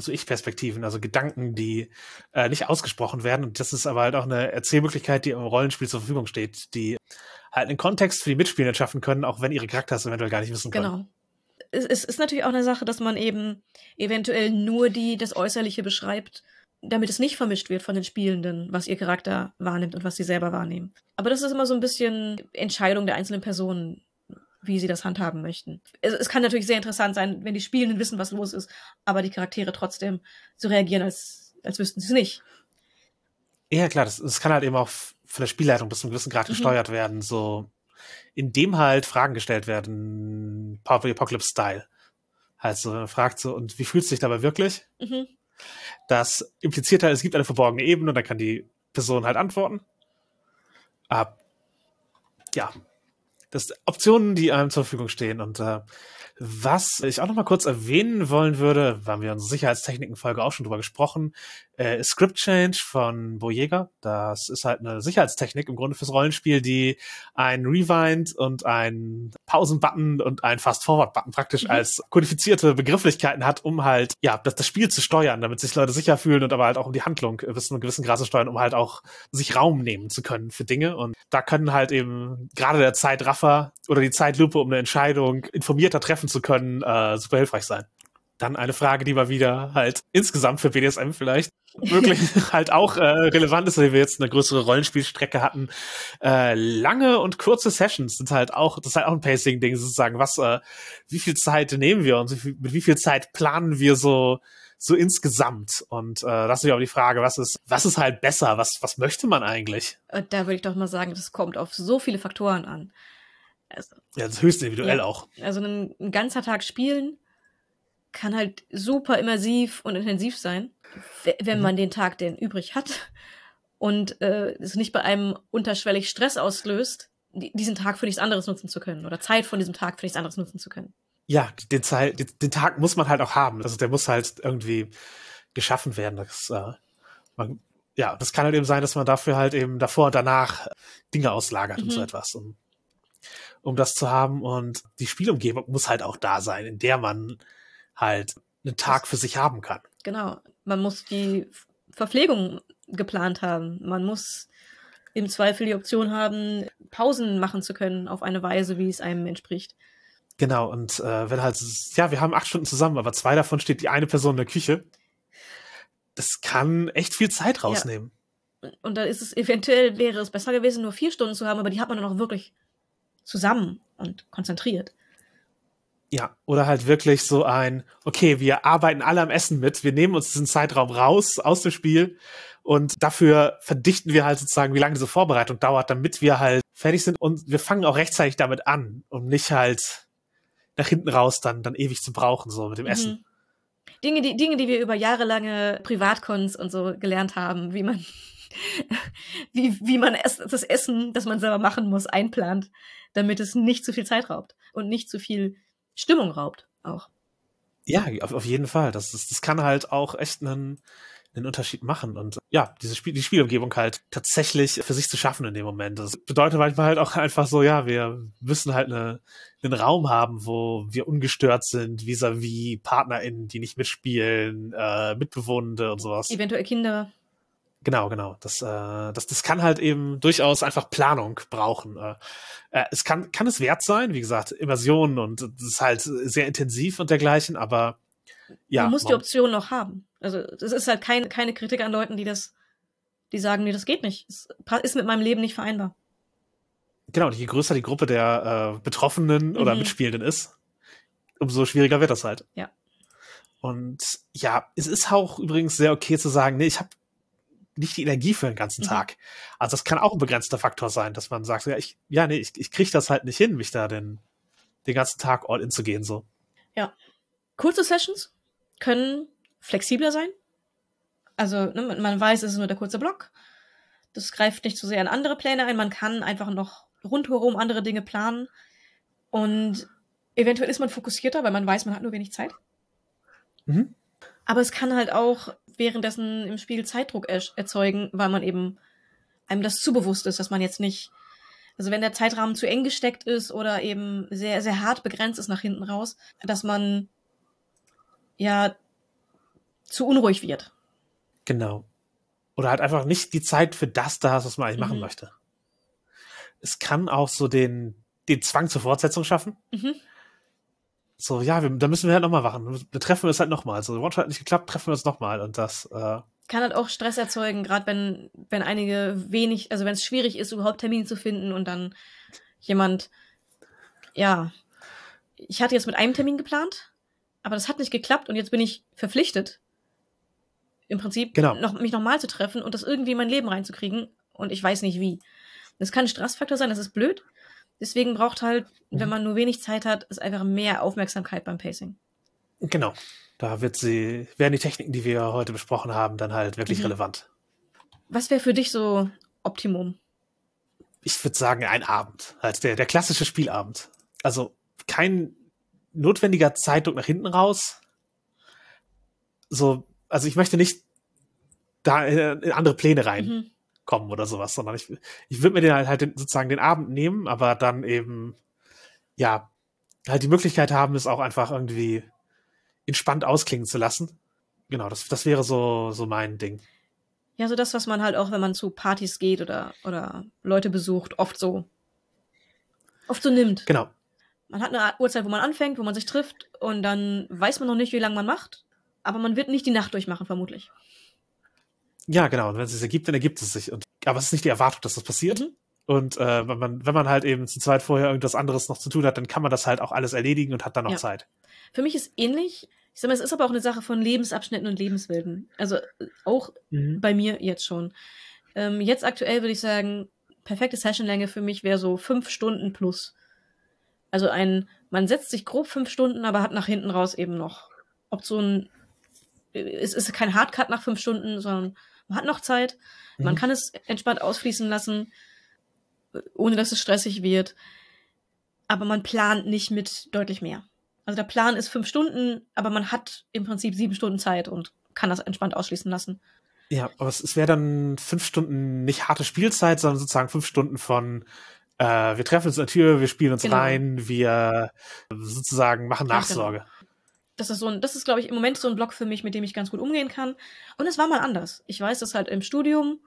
so Ich-Perspektiven, also Gedanken, die äh, nicht ausgesprochen werden. Und das ist aber halt auch eine Erzählmöglichkeit, die im Rollenspiel zur Verfügung steht, die halt einen Kontext für die Mitspieler schaffen können, auch wenn ihre Charakter es eventuell gar nicht wissen können. Genau es, es ist natürlich auch eine Sache, dass man eben eventuell nur die das Äußerliche beschreibt, damit es nicht vermischt wird von den Spielenden, was ihr Charakter wahrnimmt und was sie selber wahrnehmen. Aber das ist immer so ein bisschen Entscheidung der einzelnen Personen, wie sie das handhaben möchten. Es, es kann natürlich sehr interessant sein, wenn die Spielenden wissen, was los ist, aber die Charaktere trotzdem so reagieren, als, als wüssten sie es nicht. Ja, klar, das, das kann halt eben auch von der Spielleitung bis zu einem gewissen Grad mhm. gesteuert werden. So, in dem halt Fragen gestellt werden, Power of the Apocalypse-Style. Halt so, man fragt so, und wie fühlt es sich dabei wirklich? Mhm. Das impliziert halt, es gibt eine verborgene Ebene und dann kann die Person halt antworten. Ab, ja, das sind Optionen, die einem zur Verfügung stehen und äh, was ich auch noch mal kurz erwähnen wollen würde, haben wir in unserer Sicherheitstechniken-Folge auch schon drüber gesprochen, äh, Script Change von Bojega. Das ist halt eine Sicherheitstechnik im Grunde fürs Rollenspiel, die ein Rewind und ein Pausen-Button und ein Fast-Forward-Button praktisch mhm. als kodifizierte Begrifflichkeiten hat, um halt, ja, das, das Spiel zu steuern, damit sich Leute sicher fühlen und aber halt auch um die Handlung bis zu einem gewissen Grad zu steuern, um halt auch sich Raum nehmen zu können für Dinge. Und da können halt eben gerade der Zeitraffer oder die Zeitlupe, um eine Entscheidung informierter treffen zu können, äh, super hilfreich sein. Dann eine Frage, die mal wieder halt insgesamt für BDSM vielleicht wirklich [LAUGHS] halt auch äh, relevant ist, weil wir jetzt eine größere Rollenspielstrecke hatten. Äh, lange und kurze Sessions sind halt auch, das ist halt auch ein Pacing-Ding sozusagen. Was, äh, wie viel Zeit nehmen wir und mit wie viel Zeit planen wir so so insgesamt. Und äh, das ist ja auch die Frage, was ist, was ist halt besser? Was, was möchte man eigentlich? Äh, da würde ich doch mal sagen, das kommt auf so viele Faktoren an. Also, ja, das ist höchst individuell ja, auch. Also ein, ein, ganzer Tag spielen kann halt super immersiv und intensiv sein, wenn mhm. man den Tag denn übrig hat und äh, es nicht bei einem unterschwellig Stress auslöst, diesen Tag für nichts anderes nutzen zu können oder Zeit von diesem Tag für nichts anderes nutzen zu können. Ja, den, Zeit, den, den Tag muss man halt auch haben. Also der muss halt irgendwie geschaffen werden. Das, äh, man, ja, das kann halt eben sein, dass man dafür halt eben davor und danach Dinge auslagert mhm. und so etwas. Und um das zu haben. Und die Spielumgebung muss halt auch da sein, in der man halt einen Tag für sich haben kann. Genau. Man muss die Verpflegung geplant haben. Man muss im Zweifel die Option haben, Pausen machen zu können auf eine Weise, wie es einem entspricht. Genau, und äh, wenn halt, ja, wir haben acht Stunden zusammen, aber zwei davon steht die eine Person in der Küche. Das kann echt viel Zeit rausnehmen. Ja. Und da ist es eventuell, wäre es besser gewesen, nur vier Stunden zu haben, aber die hat man dann auch wirklich zusammen und konzentriert. Ja, oder halt wirklich so ein, okay, wir arbeiten alle am Essen mit, wir nehmen uns diesen Zeitraum raus aus dem Spiel und dafür verdichten wir halt sozusagen, wie lange diese Vorbereitung dauert, damit wir halt fertig sind und wir fangen auch rechtzeitig damit an, um nicht halt nach hinten raus dann, dann ewig zu brauchen, so mit dem mhm. Essen. Dinge, die, Dinge, die wir über jahrelange Privatkons und so gelernt haben, wie man [LAUGHS] wie, wie man es, das Essen, das man selber machen muss, einplant, damit es nicht zu viel Zeit raubt und nicht zu viel Stimmung raubt auch. Ja, auf, auf jeden Fall. Das, das, das kann halt auch echt einen, einen Unterschied machen und ja, diese Spiel, die Spielumgebung halt tatsächlich für sich zu schaffen in dem Moment. Das bedeutet manchmal halt auch [LAUGHS] einfach so, ja, wir müssen halt eine, einen Raum haben, wo wir ungestört sind, vis-à-vis PartnerInnen, die nicht mitspielen, äh, Mitbewohnende und sowas. Eventuell Kinder. Genau, genau. Das, äh, das, das kann halt eben durchaus einfach Planung brauchen. Äh, äh, es kann, kann es wert sein, wie gesagt, Immersion und das ist halt sehr intensiv und dergleichen, aber ja. Man muss die Option noch haben. Also das ist halt kein, keine Kritik an Leuten, die das, die sagen, nee, das geht nicht. Es ist mit meinem Leben nicht vereinbar. Genau, und je größer die Gruppe der äh, Betroffenen mhm. oder Mitspielenden ist, umso schwieriger wird das halt. Ja. Und ja, es ist auch übrigens sehr okay zu sagen, nee, ich habe nicht die Energie für den ganzen mhm. Tag. Also das kann auch ein begrenzter Faktor sein, dass man sagt, ja, ich, ja, nee, ich, ich kriege das halt nicht hin, mich da den, den ganzen Tag all in zu gehen, so. Ja. Kurze Sessions können flexibler sein. Also, ne, man weiß, es ist nur der kurze Block. Das greift nicht zu so sehr in andere Pläne ein. Man kann einfach noch rundherum andere Dinge planen. Und eventuell ist man fokussierter, weil man weiß, man hat nur wenig Zeit. Mhm. Aber es kann halt auch währenddessen im Spiel Zeitdruck er erzeugen, weil man eben einem das zu bewusst ist, dass man jetzt nicht, also wenn der Zeitrahmen zu eng gesteckt ist oder eben sehr, sehr hart begrenzt ist nach hinten raus, dass man ja zu unruhig wird. Genau. Oder halt einfach nicht die Zeit für das da hast, was man eigentlich mhm. machen möchte. Es kann auch so den, den Zwang zur Fortsetzung schaffen. Mhm. So, ja, wir, da müssen wir halt nochmal machen. Wir treffen uns halt nochmal. So, One-Shot hat nicht geklappt, treffen wir uns nochmal. Und das, äh, kann halt auch Stress erzeugen, gerade wenn, wenn einige wenig, also wenn es schwierig ist, überhaupt Termine zu finden und dann jemand, ja, ich hatte jetzt mit einem Termin geplant, aber das hat nicht geklappt und jetzt bin ich verpflichtet, im Prinzip genau. noch, mich nochmal zu treffen und das irgendwie in mein Leben reinzukriegen und ich weiß nicht wie. Das kann ein Stressfaktor sein, das ist blöd. Deswegen braucht halt, mhm. wenn man nur wenig Zeit hat, ist einfach mehr Aufmerksamkeit beim Pacing. Genau. Da wird sie, werden die Techniken, die wir heute besprochen haben, dann halt wirklich mhm. relevant. Was wäre für dich so Optimum? Ich würde sagen, ein Abend. Halt der, der klassische Spielabend. Also kein notwendiger Zeitdruck nach hinten raus. So, also ich möchte nicht da in andere Pläne reinkommen mhm. Oder sowas, sondern ich, ich würde mir den halt, halt den, sozusagen den Abend nehmen, aber dann eben, ja, halt die Möglichkeit haben, es auch einfach irgendwie entspannt ausklingen zu lassen. Genau, das, das wäre so, so mein Ding. Ja, so das, was man halt auch, wenn man zu Partys geht oder, oder Leute besucht, oft so, oft so nimmt. Genau man hat eine Uhrzeit, wo man anfängt, wo man sich trifft und dann weiß man noch nicht, wie lange man macht, aber man wird nicht die Nacht durchmachen, vermutlich. Ja, genau. Und wenn es sich ergibt, dann ergibt es sich. Und, aber es ist nicht die Erwartung, dass das passiert. Mhm. Und äh, wenn, man, wenn man halt eben zu zweit vorher irgendwas anderes noch zu tun hat, dann kann man das halt auch alles erledigen und hat dann noch ja. Zeit. Für mich ist ähnlich. Ich sag mal, es ist aber auch eine Sache von Lebensabschnitten und Lebenswelten. Also auch mhm. bei mir jetzt schon. Ähm, jetzt aktuell würde ich sagen, perfekte Sessionlänge für mich wäre so fünf Stunden plus. Also ein, man setzt sich grob fünf Stunden, aber hat nach hinten raus eben noch Optionen. Es ist kein Hardcut nach fünf Stunden, sondern man hat noch Zeit. Mhm. Man kann es entspannt ausfließen lassen, ohne dass es stressig wird. Aber man plant nicht mit deutlich mehr. Also der Plan ist fünf Stunden, aber man hat im Prinzip sieben Stunden Zeit und kann das entspannt ausschließen lassen. Ja, aber es, es wäre dann fünf Stunden nicht harte Spielzeit, sondern sozusagen fünf Stunden von äh, wir treffen uns in der Tür, wir spielen uns genau. rein, wir sozusagen machen Nachsorge. Ja, genau. Das ist so ein, das ist, glaube ich, im Moment so ein Block für mich, mit dem ich ganz gut umgehen kann. Und es war mal anders. Ich weiß, dass halt im Studium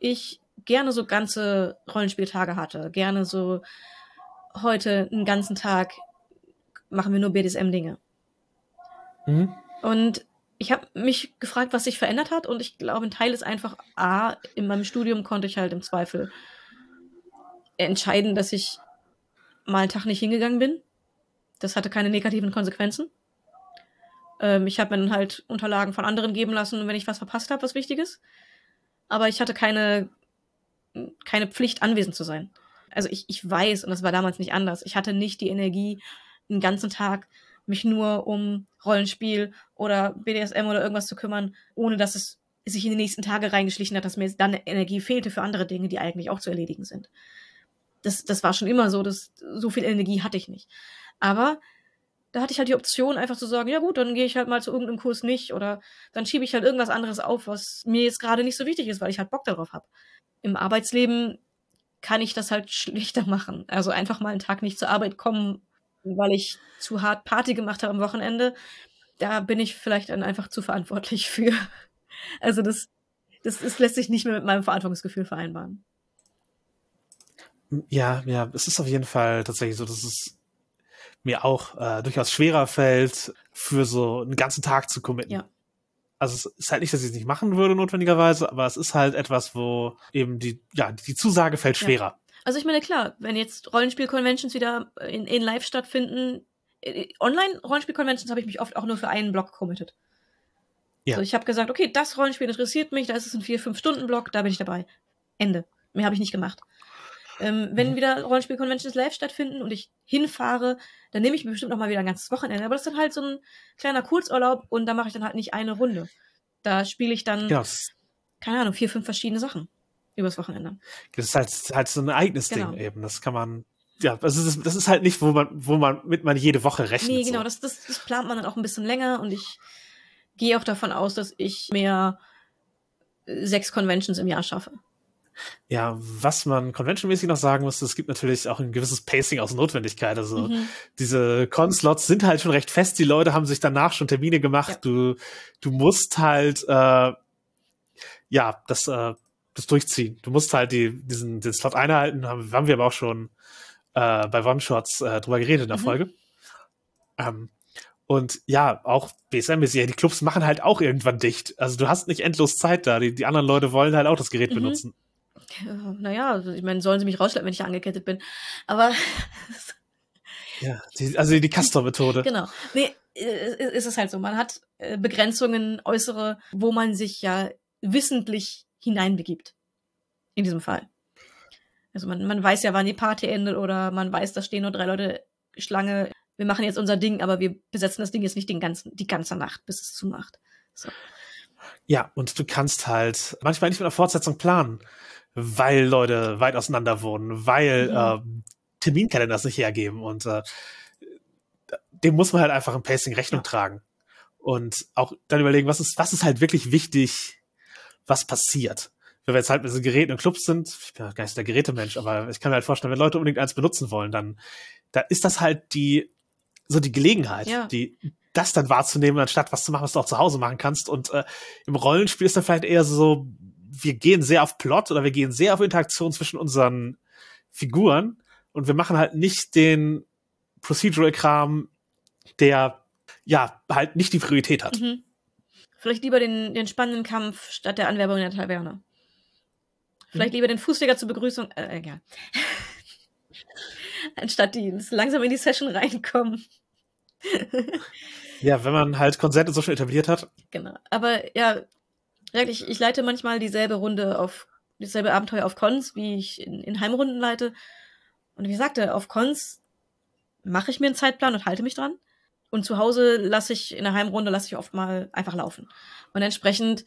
ich gerne so ganze Rollenspieltage hatte. Gerne so heute einen ganzen Tag machen wir nur BDSM-Dinge. Mhm. Und ich habe mich gefragt, was sich verändert hat. Und ich glaube, ein Teil ist einfach, A, in meinem Studium konnte ich halt im Zweifel entscheiden, dass ich mal einen Tag nicht hingegangen bin. Das hatte keine negativen Konsequenzen. Ähm, ich habe mir dann halt Unterlagen von anderen geben lassen, wenn ich was verpasst habe, was Wichtiges. Aber ich hatte keine, keine Pflicht, anwesend zu sein. Also ich, ich weiß, und das war damals nicht anders, ich hatte nicht die Energie, den ganzen Tag mich nur um Rollenspiel oder BDSM oder irgendwas zu kümmern, ohne dass es sich in die nächsten Tage reingeschlichen hat, dass mir dann Energie fehlte für andere Dinge, die eigentlich auch zu erledigen sind. Das, das war schon immer so, dass so viel Energie hatte ich nicht. Aber da hatte ich halt die Option, einfach zu sagen, ja gut, dann gehe ich halt mal zu irgendeinem Kurs nicht oder dann schiebe ich halt irgendwas anderes auf, was mir jetzt gerade nicht so wichtig ist, weil ich halt Bock darauf habe. Im Arbeitsleben kann ich das halt [LAUGHS] schlichter machen. Also einfach mal einen Tag nicht zur Arbeit kommen, weil ich zu hart Party gemacht habe am Wochenende. Da bin ich vielleicht dann einfach zu verantwortlich [LAUGHS] für. Also das, das ist, lässt sich nicht mehr mit meinem Verantwortungsgefühl vereinbaren. Ja, ja, es ist auf jeden Fall tatsächlich so, dass es mir auch äh, durchaus schwerer fällt, für so einen ganzen Tag zu committen. Ja. Also es ist halt nicht, dass ich es nicht machen würde notwendigerweise, aber es ist halt etwas, wo eben die, ja, die Zusage fällt schwerer. Ja. Also ich meine, klar, wenn jetzt Rollenspiel-Conventions wieder in, in Live stattfinden, äh, Online-Rollenspiel-Conventions habe ich mich oft auch nur für einen Block committed. Ja. Also ich habe gesagt, okay, das Rollenspiel interessiert mich, da ist es ein 4-5-Stunden-Block, da bin ich dabei. Ende. Mehr habe ich nicht gemacht. Ähm, wenn mhm. wieder Rollenspiel-Conventions live stattfinden und ich hinfahre, dann nehme ich mir bestimmt noch mal wieder ein ganzes Wochenende. Aber das ist dann halt so ein kleiner Kurzurlaub und da mache ich dann halt nicht eine Runde. Da spiele ich dann, ja. keine Ahnung, vier, fünf verschiedene Sachen übers Wochenende. Das ist halt, halt so ein eigenes genau. Ding eben. Das kann man, ja, also das, das ist halt nicht, wo man, wo man mit man jede Woche rechnet. Nee, genau, so. das, das, das plant man dann auch ein bisschen länger und ich gehe auch davon aus, dass ich mehr äh, sechs Conventions im Jahr schaffe. Ja, was man conventionmäßig noch sagen muss, es gibt natürlich auch ein gewisses Pacing aus Notwendigkeit. Also mhm. diese Con-Slots sind halt schon recht fest. Die Leute haben sich danach schon Termine gemacht. Ja. Du, du musst halt äh, ja das, äh, das durchziehen. Du musst halt die, diesen den Slot einhalten. Haben, haben wir aber auch schon äh, bei One-Shots äh, drüber geredet in der mhm. Folge. Ähm, und ja, auch BSM-mäßig, die Clubs machen halt auch irgendwann dicht. Also du hast nicht endlos Zeit da. Die, die anderen Leute wollen halt auch das Gerät mhm. benutzen naja, also ich meine, sollen sie mich rausschleppen, wenn ich angekettet bin. Aber. [LAUGHS] ja, die, also die Castor-Methode. [LAUGHS] Genau. Nee, ist es halt so. Man hat äh, Begrenzungen, äußere, wo man sich ja wissentlich hineinbegibt. In diesem Fall. Also man, man weiß ja, wann die Party endet oder man weiß, da stehen nur drei Leute Schlange. Wir machen jetzt unser Ding, aber wir besetzen das Ding jetzt nicht den ganzen, die ganze Nacht, bis es zumacht. So. Ja, und du kannst halt manchmal nicht mit einer Fortsetzung planen weil Leute weit auseinander wohnen, weil mhm. äh, Terminkalender es nicht hergeben und äh, dem muss man halt einfach im Pacing Rechnung ja. tragen und auch dann überlegen, was ist, was ist halt wirklich wichtig, was passiert. Wenn wir jetzt halt mit so Geräten und Clubs sind, ich bin ja gar nicht der Gerätemensch, aber ich kann mir halt vorstellen, wenn Leute unbedingt eins benutzen wollen, dann da ist das halt die so die Gelegenheit, ja. die das dann wahrzunehmen, anstatt was zu machen, was du auch zu Hause machen kannst. Und äh, im Rollenspiel ist dann vielleicht eher so, wir gehen sehr auf Plot oder wir gehen sehr auf Interaktion zwischen unseren Figuren und wir machen halt nicht den Procedural-Kram, der ja halt nicht die Priorität hat. Mhm. Vielleicht lieber den, den spannenden Kampf statt der Anwerbung in der Taverne. Vielleicht mhm. lieber den Fußleger zur Begrüßung, äh, egal. [LAUGHS] Anstatt die langsam in die Session reinkommen. ja, wenn man halt Konsent so schon etabliert hat. Genau. Aber ja, ich, ich leite manchmal dieselbe Runde auf, dieselbe Abenteuer auf Cons, wie ich in, in Heimrunden leite. Und wie sagte, auf Cons mache ich mir einen Zeitplan und halte mich dran. Und zu Hause lasse ich, in der Heimrunde lasse ich oft mal einfach laufen. Und entsprechend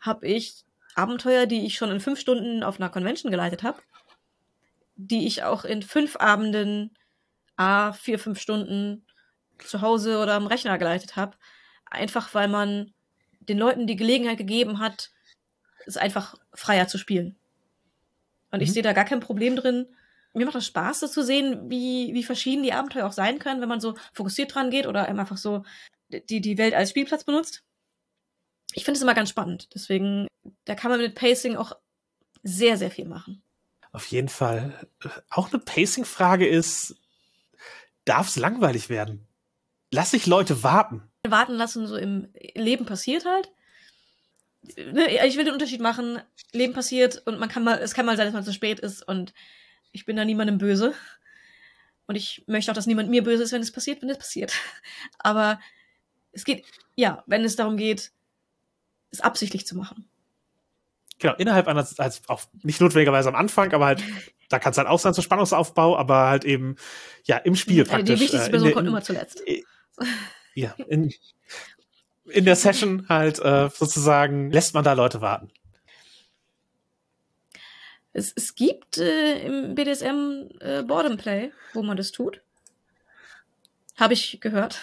habe ich Abenteuer, die ich schon in fünf Stunden auf einer Convention geleitet habe, die ich auch in fünf Abenden, a vier, fünf Stunden zu Hause oder am Rechner geleitet habe. Einfach weil man den Leuten die Gelegenheit gegeben hat, es einfach freier zu spielen. Und mhm. ich sehe da gar kein Problem drin. Mir macht das Spaß, das zu sehen, wie, wie verschieden die Abenteuer auch sein können, wenn man so fokussiert dran geht oder einfach so die, die Welt als Spielplatz benutzt. Ich finde es immer ganz spannend. Deswegen, da kann man mit Pacing auch sehr, sehr viel machen. Auf jeden Fall. Auch eine Pacing-Frage ist, darf es langweilig werden? Lass sich Leute warten warten lassen, so im Leben passiert halt. Ne, ich will den Unterschied machen. Leben passiert und man kann mal, es kann mal sein, dass man zu spät ist und ich bin da niemandem böse. Und ich möchte auch, dass niemand mir böse ist, wenn es passiert, wenn es passiert. [LAUGHS] Aber es geht, ja, wenn es darum geht, es absichtlich zu machen. Genau, innerhalb einer, also auch nicht notwendigerweise am Anfang, aber halt, da kann es halt auch sein zum Spannungsaufbau, aber halt eben, ja, im Spiel praktisch. Die wichtigste äh, Person kommt immer zuletzt. Ja, in, in der Session halt äh, sozusagen lässt man da Leute warten. Es, es gibt äh, im BDSM äh, Boredom Play, wo man das tut. Habe ich gehört.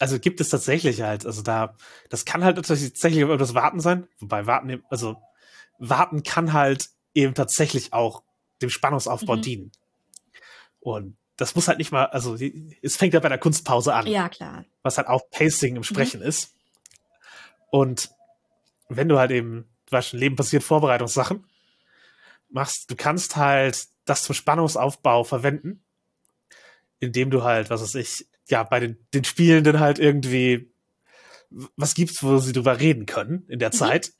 Also gibt es tatsächlich halt, also da, das kann halt tatsächlich über das Warten sein, wobei Warten, also Warten kann halt eben tatsächlich auch dem Spannungsaufbau mhm. dienen. Und das muss halt nicht mal, also es fängt ja bei der Kunstpause an. Ja, klar. Was halt auch Pacing im Sprechen mhm. ist. Und wenn du halt eben, du weißt schon, Leben passiert Vorbereitungssachen, machst, du kannst halt das zum Spannungsaufbau verwenden, indem du halt, was weiß ich, ja, bei den, den Spielenden halt irgendwie was gibt's, wo sie drüber reden können in der mhm. Zeit,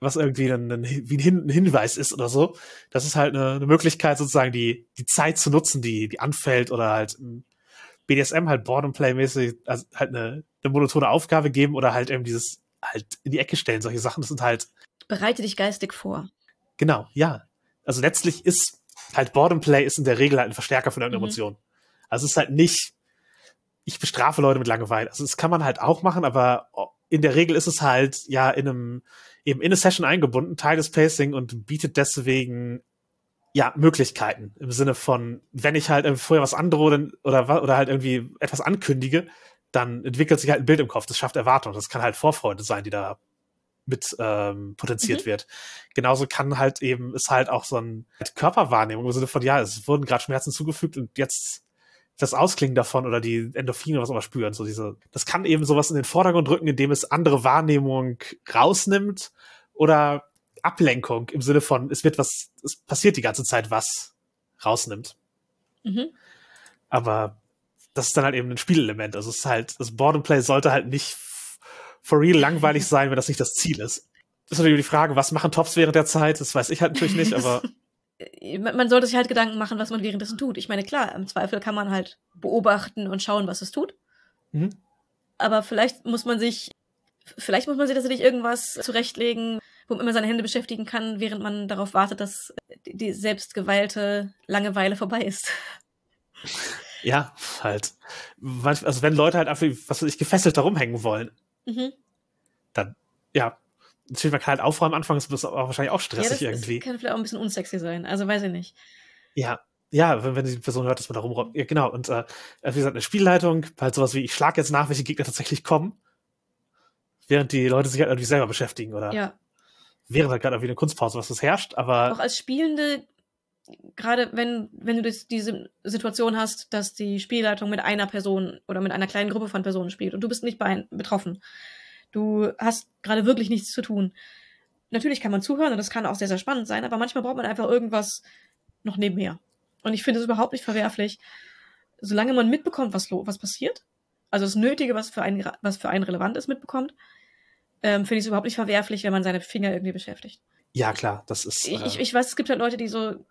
was irgendwie ein, ein, wie ein, Hinweis ist oder so. Das ist halt eine, eine Möglichkeit, sozusagen die, die Zeit zu nutzen, die, die anfällt oder halt BDSM halt Board and Play mäßig also halt eine, eine monotone Aufgabe geben oder halt eben dieses halt in die Ecke stellen. Solche Sachen, das sind halt. Bereite dich geistig vor. Genau, ja. Also letztlich ist halt and Play ist in der Regel halt ein Verstärker von irgendeiner mhm. Emotion. Also es ist halt nicht, ich bestrafe Leute mit Langeweile. Also das kann man halt auch machen, aber in der Regel ist es halt ja in einem, eben in eine Session eingebunden, Teil des Pacing und bietet deswegen ja, Möglichkeiten im Sinne von, wenn ich halt vorher was androhe oder, oder halt irgendwie etwas ankündige, dann entwickelt sich halt ein Bild im Kopf. Das schafft Erwartung. Das kann halt Vorfreude sein, die da mit ähm, potenziert mhm. wird. Genauso kann halt eben, ist halt auch so ein Körperwahrnehmung im Sinne von, ja, es wurden gerade Schmerzen zugefügt und jetzt das Ausklingen davon oder die Endorphine was auch immer spüren. So diese, das kann eben sowas in den Vordergrund rücken, indem es andere Wahrnehmung rausnimmt oder Ablenkung im Sinne von, es wird was, es passiert die ganze Zeit was rausnimmt. Mhm. Aber das ist dann halt eben ein Spielelement. Also es ist halt, das Board and Play sollte halt nicht for real langweilig sein, wenn das nicht das Ziel ist. Das ist natürlich die Frage, was machen Tops während der Zeit? Das weiß ich halt natürlich nicht, aber. [LAUGHS] man sollte sich halt Gedanken machen, was man währenddessen tut. Ich meine, klar, im Zweifel kann man halt beobachten und schauen, was es tut. Mhm. Aber vielleicht muss man sich, vielleicht muss man sich tatsächlich irgendwas zurechtlegen, womit man seine Hände beschäftigen kann, während man darauf wartet, dass die selbstgeweilte Langeweile vorbei ist. [LAUGHS] Ja, halt. Also wenn Leute halt einfach, was weiß ich, gefesselt da rumhängen wollen, mhm. dann, ja, natürlich, man kann halt aufräumen am Anfang, ist das aber wahrscheinlich auch stressig ja, das, irgendwie. Das kann vielleicht auch ein bisschen unsexy sein, also weiß ich nicht. Ja, ja, wenn, wenn die Person hört, dass man da rumräumt. Ja, genau. Und äh, wie gesagt, eine Spielleitung, halt sowas wie, ich schlage jetzt nach, welche Gegner tatsächlich kommen, während die Leute sich halt irgendwie selber beschäftigen, oder? Ja. Wäre halt gerade irgendwie eine Kunstpause, was das herrscht, aber. Auch als Spielende gerade wenn, wenn du diese Situation hast, dass die Spielleitung mit einer Person oder mit einer kleinen Gruppe von Personen spielt und du bist nicht betroffen. Du hast gerade wirklich nichts zu tun. Natürlich kann man zuhören und das kann auch sehr, sehr spannend sein, aber manchmal braucht man einfach irgendwas noch nebenher. Und ich finde es überhaupt nicht verwerflich, solange man mitbekommt, was, was passiert, also das Nötige, was für einen, was für einen relevant ist, mitbekommt, ähm, finde ich es überhaupt nicht verwerflich, wenn man seine Finger irgendwie beschäftigt. Ja, klar, das ist. Äh ich, ich weiß, es gibt halt Leute, die so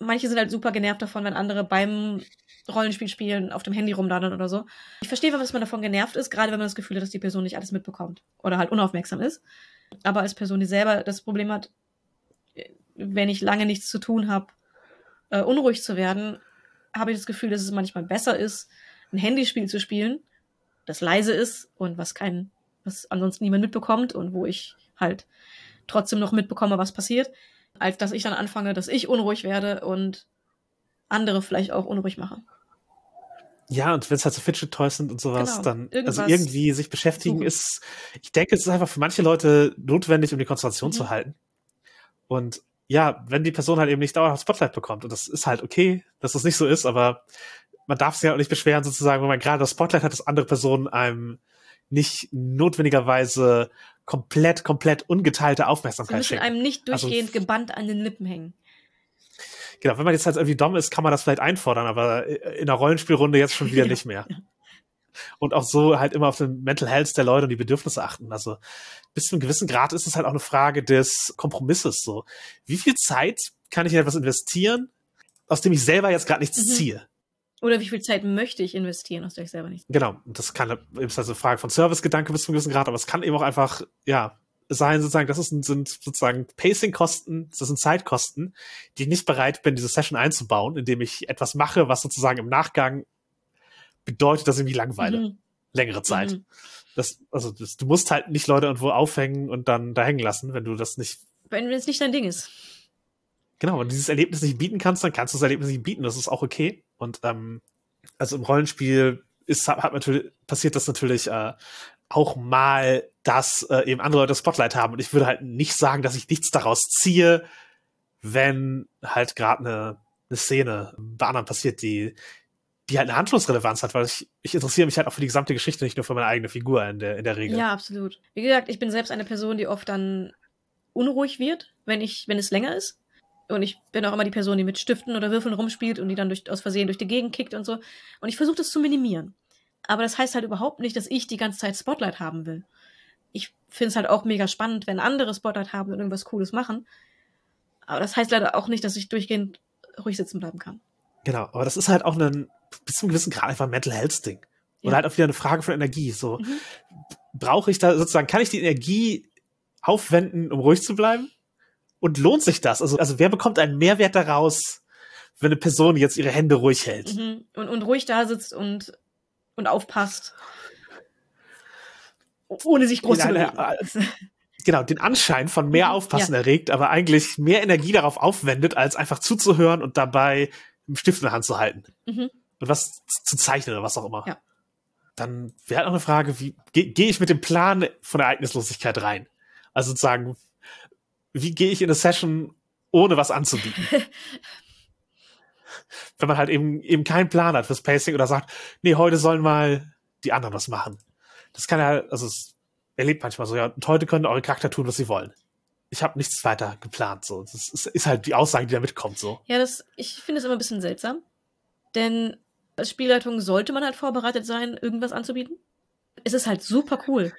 manche sind halt super genervt davon, wenn andere beim Rollenspiel spielen auf dem Handy rumladen oder so. Ich verstehe, was man davon genervt ist, gerade wenn man das Gefühl hat, dass die Person nicht alles mitbekommt oder halt unaufmerksam ist. Aber als Person, die selber das Problem hat, wenn ich lange nichts zu tun habe, äh, unruhig zu werden, habe ich das Gefühl, dass es manchmal besser ist, ein Handyspiel zu spielen, das leise ist und was kein, was ansonsten niemand mitbekommt und wo ich halt trotzdem noch mitbekomme, was passiert, als dass ich dann anfange, dass ich unruhig werde und andere vielleicht auch unruhig mache. Ja, und wenn es halt so Fidget Toys sind und sowas, genau. dann also irgendwie sich beschäftigen suchen. ist, ich denke, es ist einfach für manche Leute notwendig, um die Konzentration mhm. zu halten. Und ja, wenn die Person halt eben nicht dauerhaft Spotlight bekommt, und das ist halt okay, dass das nicht so ist, aber man darf sich ja auch nicht beschweren, sozusagen, wenn man gerade das Spotlight hat, dass andere Personen einem nicht notwendigerweise komplett, komplett ungeteilte Aufmerksamkeit schenken. einem nicht also durchgehend also, gebannt an den Lippen hängen. Genau, wenn man jetzt halt irgendwie dumm ist, kann man das vielleicht einfordern, aber in einer Rollenspielrunde jetzt schon wieder ja. [LAUGHS] nicht mehr. Und auch so halt immer auf den Mental Health der Leute und die Bedürfnisse achten. Also bis zu einem gewissen Grad ist es halt auch eine Frage des Kompromisses so. Wie viel Zeit kann ich in etwas investieren, aus dem ich selber jetzt gerade nichts mhm. ziehe? Oder wie viel Zeit möchte ich investieren, aus der ich selber nicht. Genau, das kann eben ist also eine Frage von Servicegedanke bis zu einem gewissen Grad, aber es kann eben auch einfach, ja, sein, sozusagen, das ist, sind sozusagen Pacing-Kosten, das sind Zeitkosten, die ich nicht bereit bin, diese Session einzubauen, indem ich etwas mache, was sozusagen im Nachgang bedeutet, dass ich mich langweile. Mhm. Längere Zeit. Mhm. Das, also das, du musst halt nicht Leute irgendwo aufhängen und dann da hängen lassen, wenn du das nicht. Wenn es nicht dein Ding ist. Genau, wenn du dieses Erlebnis nicht bieten kannst, dann kannst du das Erlebnis nicht bieten. Das ist auch okay. Und ähm, also im Rollenspiel ist, hat natürlich, passiert das natürlich äh, auch mal, dass äh, eben andere Leute Spotlight haben. Und ich würde halt nicht sagen, dass ich nichts daraus ziehe, wenn halt gerade eine, eine Szene bei anderen passiert, die, die halt eine Anschlussrelevanz hat, weil ich, ich interessiere mich halt auch für die gesamte Geschichte, nicht nur für meine eigene Figur in der, in der Regel. Ja, absolut. Wie gesagt, ich bin selbst eine Person, die oft dann unruhig wird, wenn ich, wenn es länger ist. Und ich bin auch immer die Person, die mit Stiften oder Würfeln rumspielt und die dann durch, aus Versehen durch die Gegend kickt und so. Und ich versuche das zu minimieren. Aber das heißt halt überhaupt nicht, dass ich die ganze Zeit Spotlight haben will. Ich finde es halt auch mega spannend, wenn andere Spotlight haben und irgendwas Cooles machen. Aber das heißt leider auch nicht, dass ich durchgehend ruhig sitzen bleiben kann. Genau, aber das ist halt auch ein bis zu einem gewissen Grad einfach ein Mental Health Ding. Oder ja. halt auch wieder eine Frage von Energie. So, mhm. brauche ich da sozusagen, kann ich die Energie aufwenden, um ruhig zu bleiben? Und lohnt sich das? Also, also wer bekommt einen Mehrwert daraus, wenn eine Person jetzt ihre Hände ruhig hält? Mhm. Und, und ruhig da sitzt und, und aufpasst. Ohne sich groß zu bewegen. Genau, den Anschein von mehr mhm. Aufpassen ja. erregt, aber eigentlich mehr Energie darauf aufwendet, als einfach zuzuhören und dabei einen Stift in der Hand zu halten. Mhm. Und was zu zeichnen oder was auch immer. Ja. Dann wäre halt auch eine Frage, wie gehe geh ich mit dem Plan von Ereignislosigkeit rein? Also sozusagen, wie gehe ich in eine Session, ohne was anzubieten? [LAUGHS] Wenn man halt eben, eben keinen Plan hat fürs Pacing oder sagt, nee, heute sollen mal die anderen was machen. Das kann ja, also es erlebt manchmal so, ja, und heute können eure Charakter tun, was sie wollen. Ich habe nichts weiter geplant, so. Das ist, ist, halt die Aussage, die da mitkommt, so. Ja, das, ich finde es immer ein bisschen seltsam. Denn als Spielleitung sollte man halt vorbereitet sein, irgendwas anzubieten. Es ist halt super cool,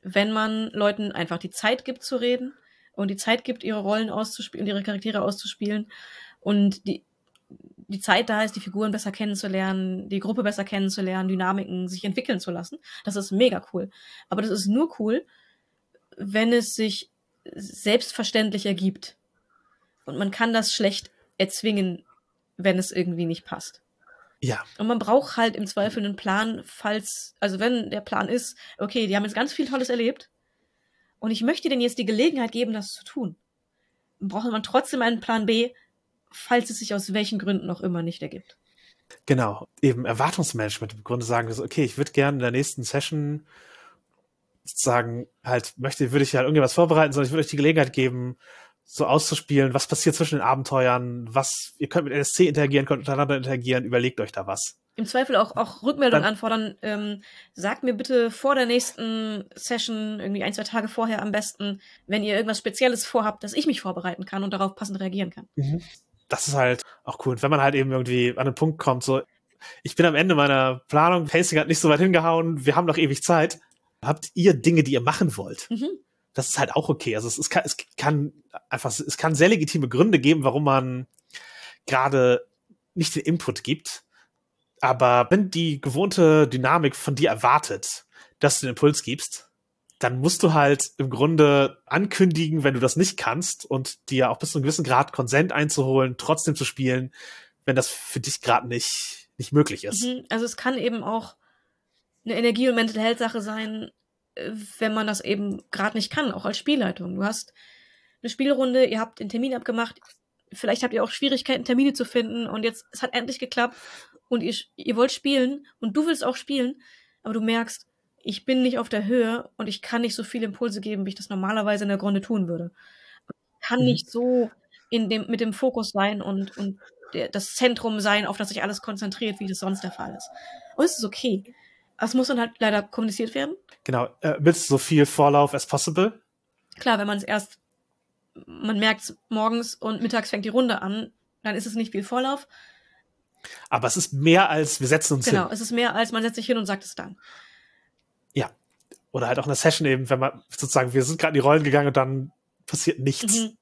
wenn man Leuten einfach die Zeit gibt zu reden und die Zeit gibt, ihre Rollen auszuspielen, ihre Charaktere auszuspielen und die, die Zeit da ist, die Figuren besser kennenzulernen, die Gruppe besser kennenzulernen, Dynamiken sich entwickeln zu lassen. Das ist mega cool. Aber das ist nur cool, wenn es sich selbstverständlich ergibt. Und man kann das schlecht erzwingen, wenn es irgendwie nicht passt. Ja. Und man braucht halt im Zweifel einen Plan, falls, also wenn der Plan ist, okay, die haben jetzt ganz viel Tolles erlebt, und ich möchte denen jetzt die Gelegenheit geben, das zu tun. Braucht man trotzdem einen Plan B, falls es sich aus welchen Gründen auch immer nicht ergibt. Genau, eben Erwartungsmanagement. Im Grunde sagen okay, ich würde gerne in der nächsten Session sozusagen halt möchte, würde ich halt irgendwas vorbereiten, sondern ich würde euch die Gelegenheit geben, so auszuspielen, was passiert zwischen den Abenteuern, was, ihr könnt mit NSC interagieren, könnt untereinander interagieren, überlegt euch da was im Zweifel auch, auch Rückmeldung anfordern. Ähm, sagt mir bitte vor der nächsten Session, irgendwie ein, zwei Tage vorher am besten, wenn ihr irgendwas Spezielles vorhabt, dass ich mich vorbereiten kann und darauf passend reagieren kann. Mhm. Das ist halt auch cool. Und wenn man halt eben irgendwie an den Punkt kommt, so, ich bin am Ende meiner Planung, Pacing hat nicht so weit hingehauen, wir haben noch ewig Zeit. Habt ihr Dinge, die ihr machen wollt? Mhm. Das ist halt auch okay. Also es, es, kann, es kann einfach, es kann sehr legitime Gründe geben, warum man gerade nicht den Input gibt aber wenn die gewohnte Dynamik von dir erwartet, dass du den Impuls gibst, dann musst du halt im Grunde ankündigen, wenn du das nicht kannst und dir auch bis zu einem gewissen Grad Konsent einzuholen, trotzdem zu spielen, wenn das für dich gerade nicht, nicht möglich ist. Mhm, also es kann eben auch eine Energie- und Mental Health Sache sein, äh, wenn man das eben gerade nicht kann, auch als Spielleitung. Du hast eine Spielrunde, ihr habt den Termin abgemacht, vielleicht habt ihr auch Schwierigkeiten, Termine zu finden und jetzt, es hat endlich geklappt und ihr, ihr wollt spielen und du willst auch spielen, aber du merkst, ich bin nicht auf der Höhe und ich kann nicht so viele Impulse geben, wie ich das normalerweise in der Grunde tun würde. Ich kann mhm. nicht so in dem, mit dem Fokus sein und, und der, das Zentrum sein, auf das sich alles konzentriert, wie das sonst der Fall ist. Und es ist okay. Das muss dann halt leider kommuniziert werden. Genau, äh, mit so viel Vorlauf as possible. Klar, wenn man es erst, man merkt morgens und mittags fängt die Runde an, dann ist es nicht viel Vorlauf. Aber es ist mehr als wir setzen uns genau, hin. Genau, es ist mehr als man setzt sich hin und sagt es dann. Ja. Oder halt auch eine Session eben, wenn man sozusagen, wir sind gerade in die Rollen gegangen und dann passiert nichts. Mhm.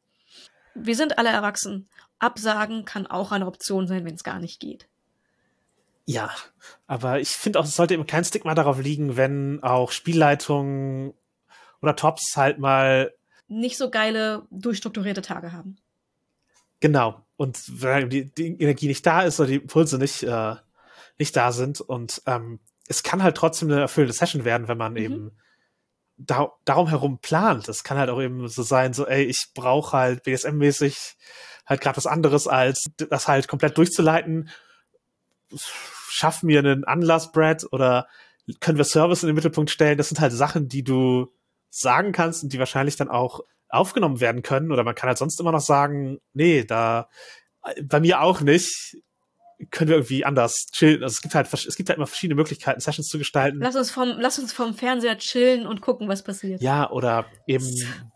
Wir sind alle erwachsen. Absagen kann auch eine Option sein, wenn es gar nicht geht. Ja, aber ich finde auch, es sollte eben kein Stigma darauf liegen, wenn auch Spielleitungen oder Tops halt mal nicht so geile, durchstrukturierte Tage haben. Genau. Und wenn die, die Energie nicht da ist oder die Impulse nicht, äh, nicht da sind und ähm, es kann halt trotzdem eine erfüllte Session werden, wenn man mhm. eben da, darum herum plant. Es kann halt auch eben so sein, so, ey, ich brauche halt BSM-mäßig halt gerade was anderes, als das halt komplett durchzuleiten. Schaff mir einen Anlass, Brad, oder können wir Service in den Mittelpunkt stellen? Das sind halt Sachen, die du sagen kannst und die wahrscheinlich dann auch aufgenommen werden können. Oder man kann halt sonst immer noch sagen, nee, da bei mir auch nicht können wir irgendwie anders chillen. Also es gibt halt, es gibt halt immer verschiedene Möglichkeiten, Sessions zu gestalten. Lass uns vom, lass uns vom Fernseher chillen und gucken, was passiert. Ja, oder eben,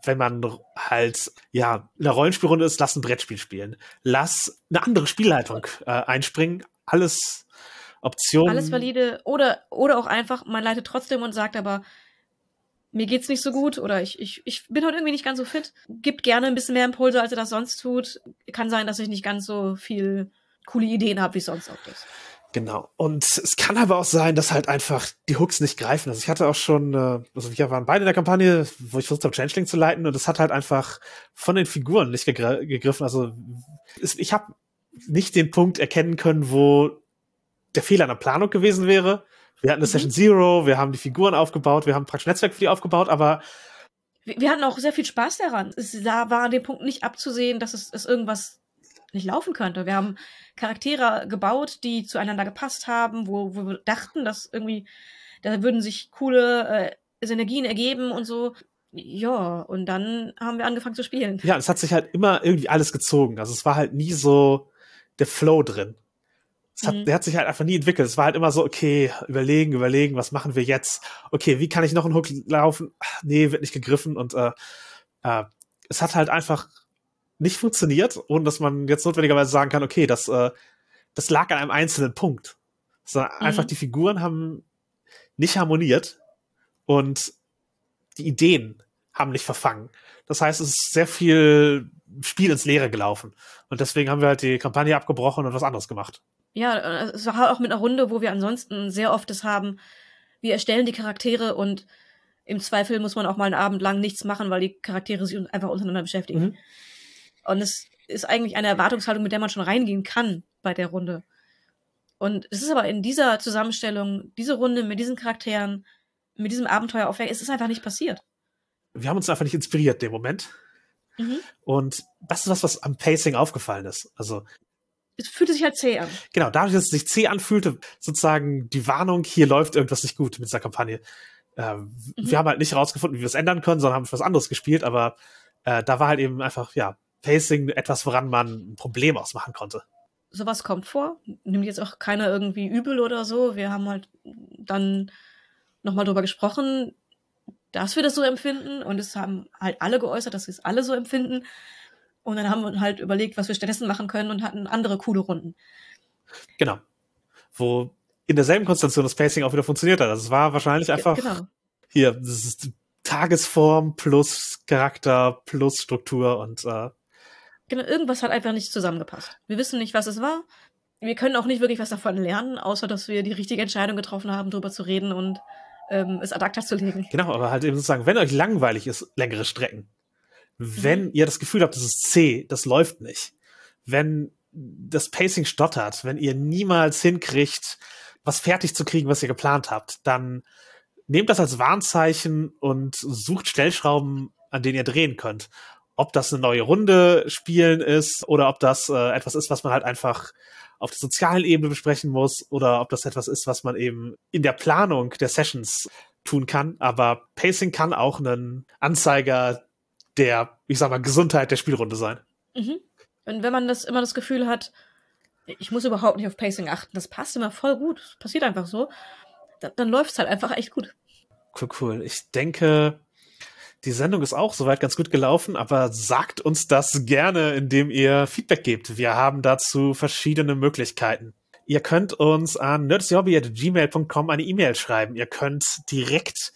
wenn man halt, ja, in einer Rollenspielrunde ist, lass ein Brettspiel spielen. Lass eine andere Spielleitung äh, einspringen. Alles Optionen. Alles valide. Oder, oder auch einfach, man leitet trotzdem und sagt aber, mir geht's nicht so gut oder ich, ich, ich bin heute irgendwie nicht ganz so fit. Gibt gerne ein bisschen mehr Impulse, als er das sonst tut. Kann sein, dass ich nicht ganz so viel coole Ideen habe, wie sonst auch das. Genau. Und es kann aber auch sein, dass halt einfach die Hooks nicht greifen. Also ich hatte auch schon, äh, also wir waren beide in der Kampagne, wo ich versucht habe, Changeling zu leiten und es hat halt einfach von den Figuren nicht gegr gegriffen. Also ich habe nicht den Punkt erkennen können, wo der Fehler in der Planung gewesen wäre. Wir hatten eine mhm. Session Zero, wir haben die Figuren aufgebaut, wir haben praktisch Netzwerk für die aufgebaut, aber wir hatten auch sehr viel Spaß daran. Es da war an dem Punkt nicht abzusehen, dass es, es irgendwas nicht laufen könnte. Wir haben Charaktere gebaut, die zueinander gepasst haben, wo, wo wir dachten, dass irgendwie, da würden sich coole äh, Synergien ergeben und so. Ja, und dann haben wir angefangen zu spielen. Ja, es hat sich halt immer irgendwie alles gezogen. Also es war halt nie so der Flow drin. Es hat, mhm. Der hat sich halt einfach nie entwickelt. Es war halt immer so, okay, überlegen, überlegen, was machen wir jetzt? Okay, wie kann ich noch einen Hook laufen? Ach, nee, wird nicht gegriffen. Und äh, äh, es hat halt einfach nicht funktioniert, ohne dass man jetzt notwendigerweise sagen kann, okay, das, äh, das lag an einem einzelnen Punkt. Sondern mhm. einfach die Figuren haben nicht harmoniert und die Ideen haben nicht verfangen. Das heißt, es ist sehr viel Spiel ins Leere gelaufen. Und deswegen haben wir halt die Kampagne abgebrochen und was anderes gemacht. Ja, es war auch mit einer Runde, wo wir ansonsten sehr oft es haben, wir erstellen die Charaktere und im Zweifel muss man auch mal einen Abend lang nichts machen, weil die Charaktere sich einfach untereinander beschäftigen. Mhm. Und es ist eigentlich eine Erwartungshaltung, mit der man schon reingehen kann bei der Runde. Und es ist aber in dieser Zusammenstellung, diese Runde mit diesen Charakteren, mit diesem Abenteuer aufwärts, es ist einfach nicht passiert. Wir haben uns einfach nicht inspiriert in dem Moment. Mhm. Und das ist das, was am Pacing aufgefallen ist. Also es fühlte sich halt zäh an. Genau, dadurch, dass es sich zäh anfühlte, sozusagen die Warnung, hier läuft irgendwas nicht gut mit dieser Kampagne. Ähm, mhm. Wir haben halt nicht herausgefunden, wie wir es ändern können, sondern haben was anderes gespielt, aber äh, da war halt eben einfach, ja, Pacing etwas, woran man ein Problem ausmachen konnte. Sowas kommt vor. Nimmt jetzt auch keiner irgendwie übel oder so. Wir haben halt dann nochmal drüber gesprochen, dass wir das so empfinden und es haben halt alle geäußert, dass sie es alle so empfinden. Und dann haben wir halt überlegt, was wir stattdessen machen können und hatten andere coole Runden. Genau. Wo in derselben Konstellation das Pacing auch wieder funktioniert hat. Also es war wahrscheinlich einfach genau. hier, das ist Tagesform plus Charakter plus Struktur und äh, Genau, irgendwas hat einfach nicht zusammengepasst. Wir wissen nicht, was es war. Wir können auch nicht wirklich was davon lernen, außer dass wir die richtige Entscheidung getroffen haben, darüber zu reden und ähm, es ad acta zu legen. Genau, aber halt eben sozusagen, wenn euch langweilig ist, längere Strecken. Wenn mhm. ihr das Gefühl habt, das ist zäh, das läuft nicht. Wenn das Pacing stottert, wenn ihr niemals hinkriegt, was fertig zu kriegen, was ihr geplant habt, dann nehmt das als Warnzeichen und sucht Stellschrauben, an denen ihr drehen könnt ob das eine neue Runde spielen ist oder ob das äh, etwas ist, was man halt einfach auf der sozialen Ebene besprechen muss oder ob das etwas ist, was man eben in der Planung der Sessions tun kann. Aber Pacing kann auch ein Anzeiger der, ich sag mal, Gesundheit der Spielrunde sein. Mhm. Und wenn man das immer das Gefühl hat, ich muss überhaupt nicht auf Pacing achten, das passt immer voll gut, das passiert einfach so, dann, dann läuft es halt einfach echt gut. Cool, cool. Ich denke, die Sendung ist auch soweit ganz gut gelaufen, aber sagt uns das gerne, indem ihr Feedback gebt. Wir haben dazu verschiedene Möglichkeiten. Ihr könnt uns an nerdsyohobby.gmail.com eine E-Mail schreiben. Ihr könnt direkt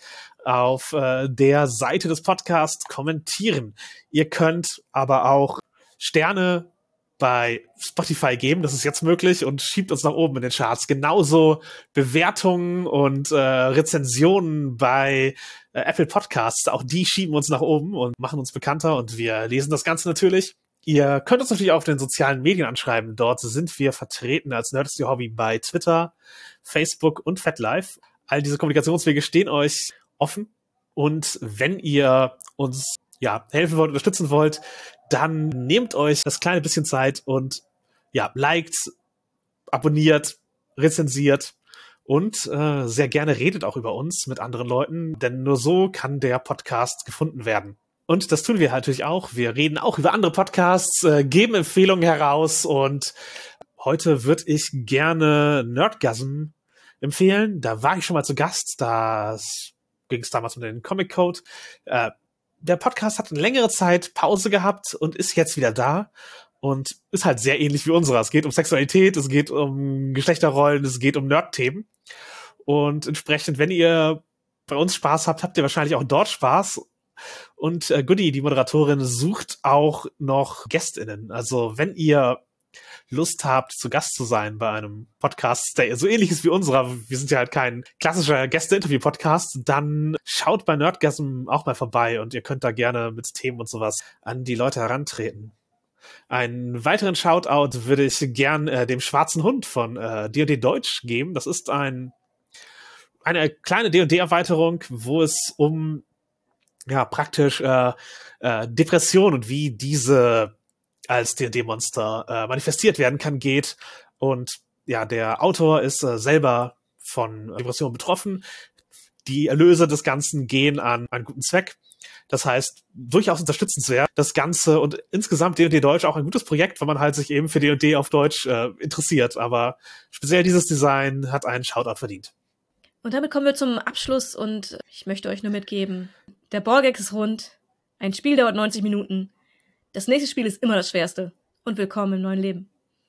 auf äh, der Seite des Podcasts kommentieren. Ihr könnt aber auch Sterne bei Spotify geben, das ist jetzt möglich und schiebt uns nach oben in den Charts. Genauso Bewertungen und äh, Rezensionen bei äh, Apple Podcasts, auch die schieben uns nach oben und machen uns bekannter und wir lesen das Ganze natürlich. Ihr könnt uns natürlich auch auf den sozialen Medien anschreiben. Dort sind wir vertreten als Nerds Hobby bei Twitter, Facebook und FetLife. all diese Kommunikationswege stehen euch offen. Und wenn ihr uns ja helfen wollt, unterstützen wollt, dann nehmt euch das kleine bisschen Zeit und ja, liked, abonniert, rezensiert und äh, sehr gerne redet auch über uns mit anderen Leuten, denn nur so kann der Podcast gefunden werden. Und das tun wir natürlich auch. Wir reden auch über andere Podcasts, äh, geben Empfehlungen heraus und heute würde ich gerne Nerdgasm empfehlen. Da war ich schon mal zu Gast. Da ging es damals um den Comic Code. Äh, der Podcast hat eine längere Zeit Pause gehabt und ist jetzt wieder da und ist halt sehr ähnlich wie unserer. Es geht um Sexualität, es geht um Geschlechterrollen, es geht um Nerd-Themen. Und entsprechend, wenn ihr bei uns Spaß habt, habt ihr wahrscheinlich auch dort Spaß. Und äh, Goody, die Moderatorin, sucht auch noch GästInnen. Also wenn ihr Lust habt, zu Gast zu sein bei einem Podcast, der so ähnlich ist wie unserer, wir sind ja halt kein klassischer Gäste-Interview-Podcast, dann schaut bei Nerdgasm auch mal vorbei und ihr könnt da gerne mit Themen und sowas an die Leute herantreten. Einen weiteren Shoutout würde ich gern äh, dem schwarzen Hund von äh, D&D Deutsch geben. Das ist ein eine kleine D&D-Erweiterung, wo es um ja praktisch äh, äh, Depression und wie diese als D&D-Monster äh, manifestiert werden kann geht. Und ja, der Autor ist äh, selber von Depression betroffen. Die Erlöse des Ganzen gehen an einen guten Zweck. Das heißt, durchaus unterstützenswert. Das Ganze und insgesamt D&D Deutsch auch ein gutes Projekt, wenn man halt sich eben für D&D auf Deutsch äh, interessiert. Aber speziell dieses Design hat einen Shoutout verdient. Und damit kommen wir zum Abschluss und ich möchte euch nur mitgeben, der Borgex ist rund, ein Spiel dauert 90 Minuten, das nächste Spiel ist immer das schwerste und willkommen im neuen Leben.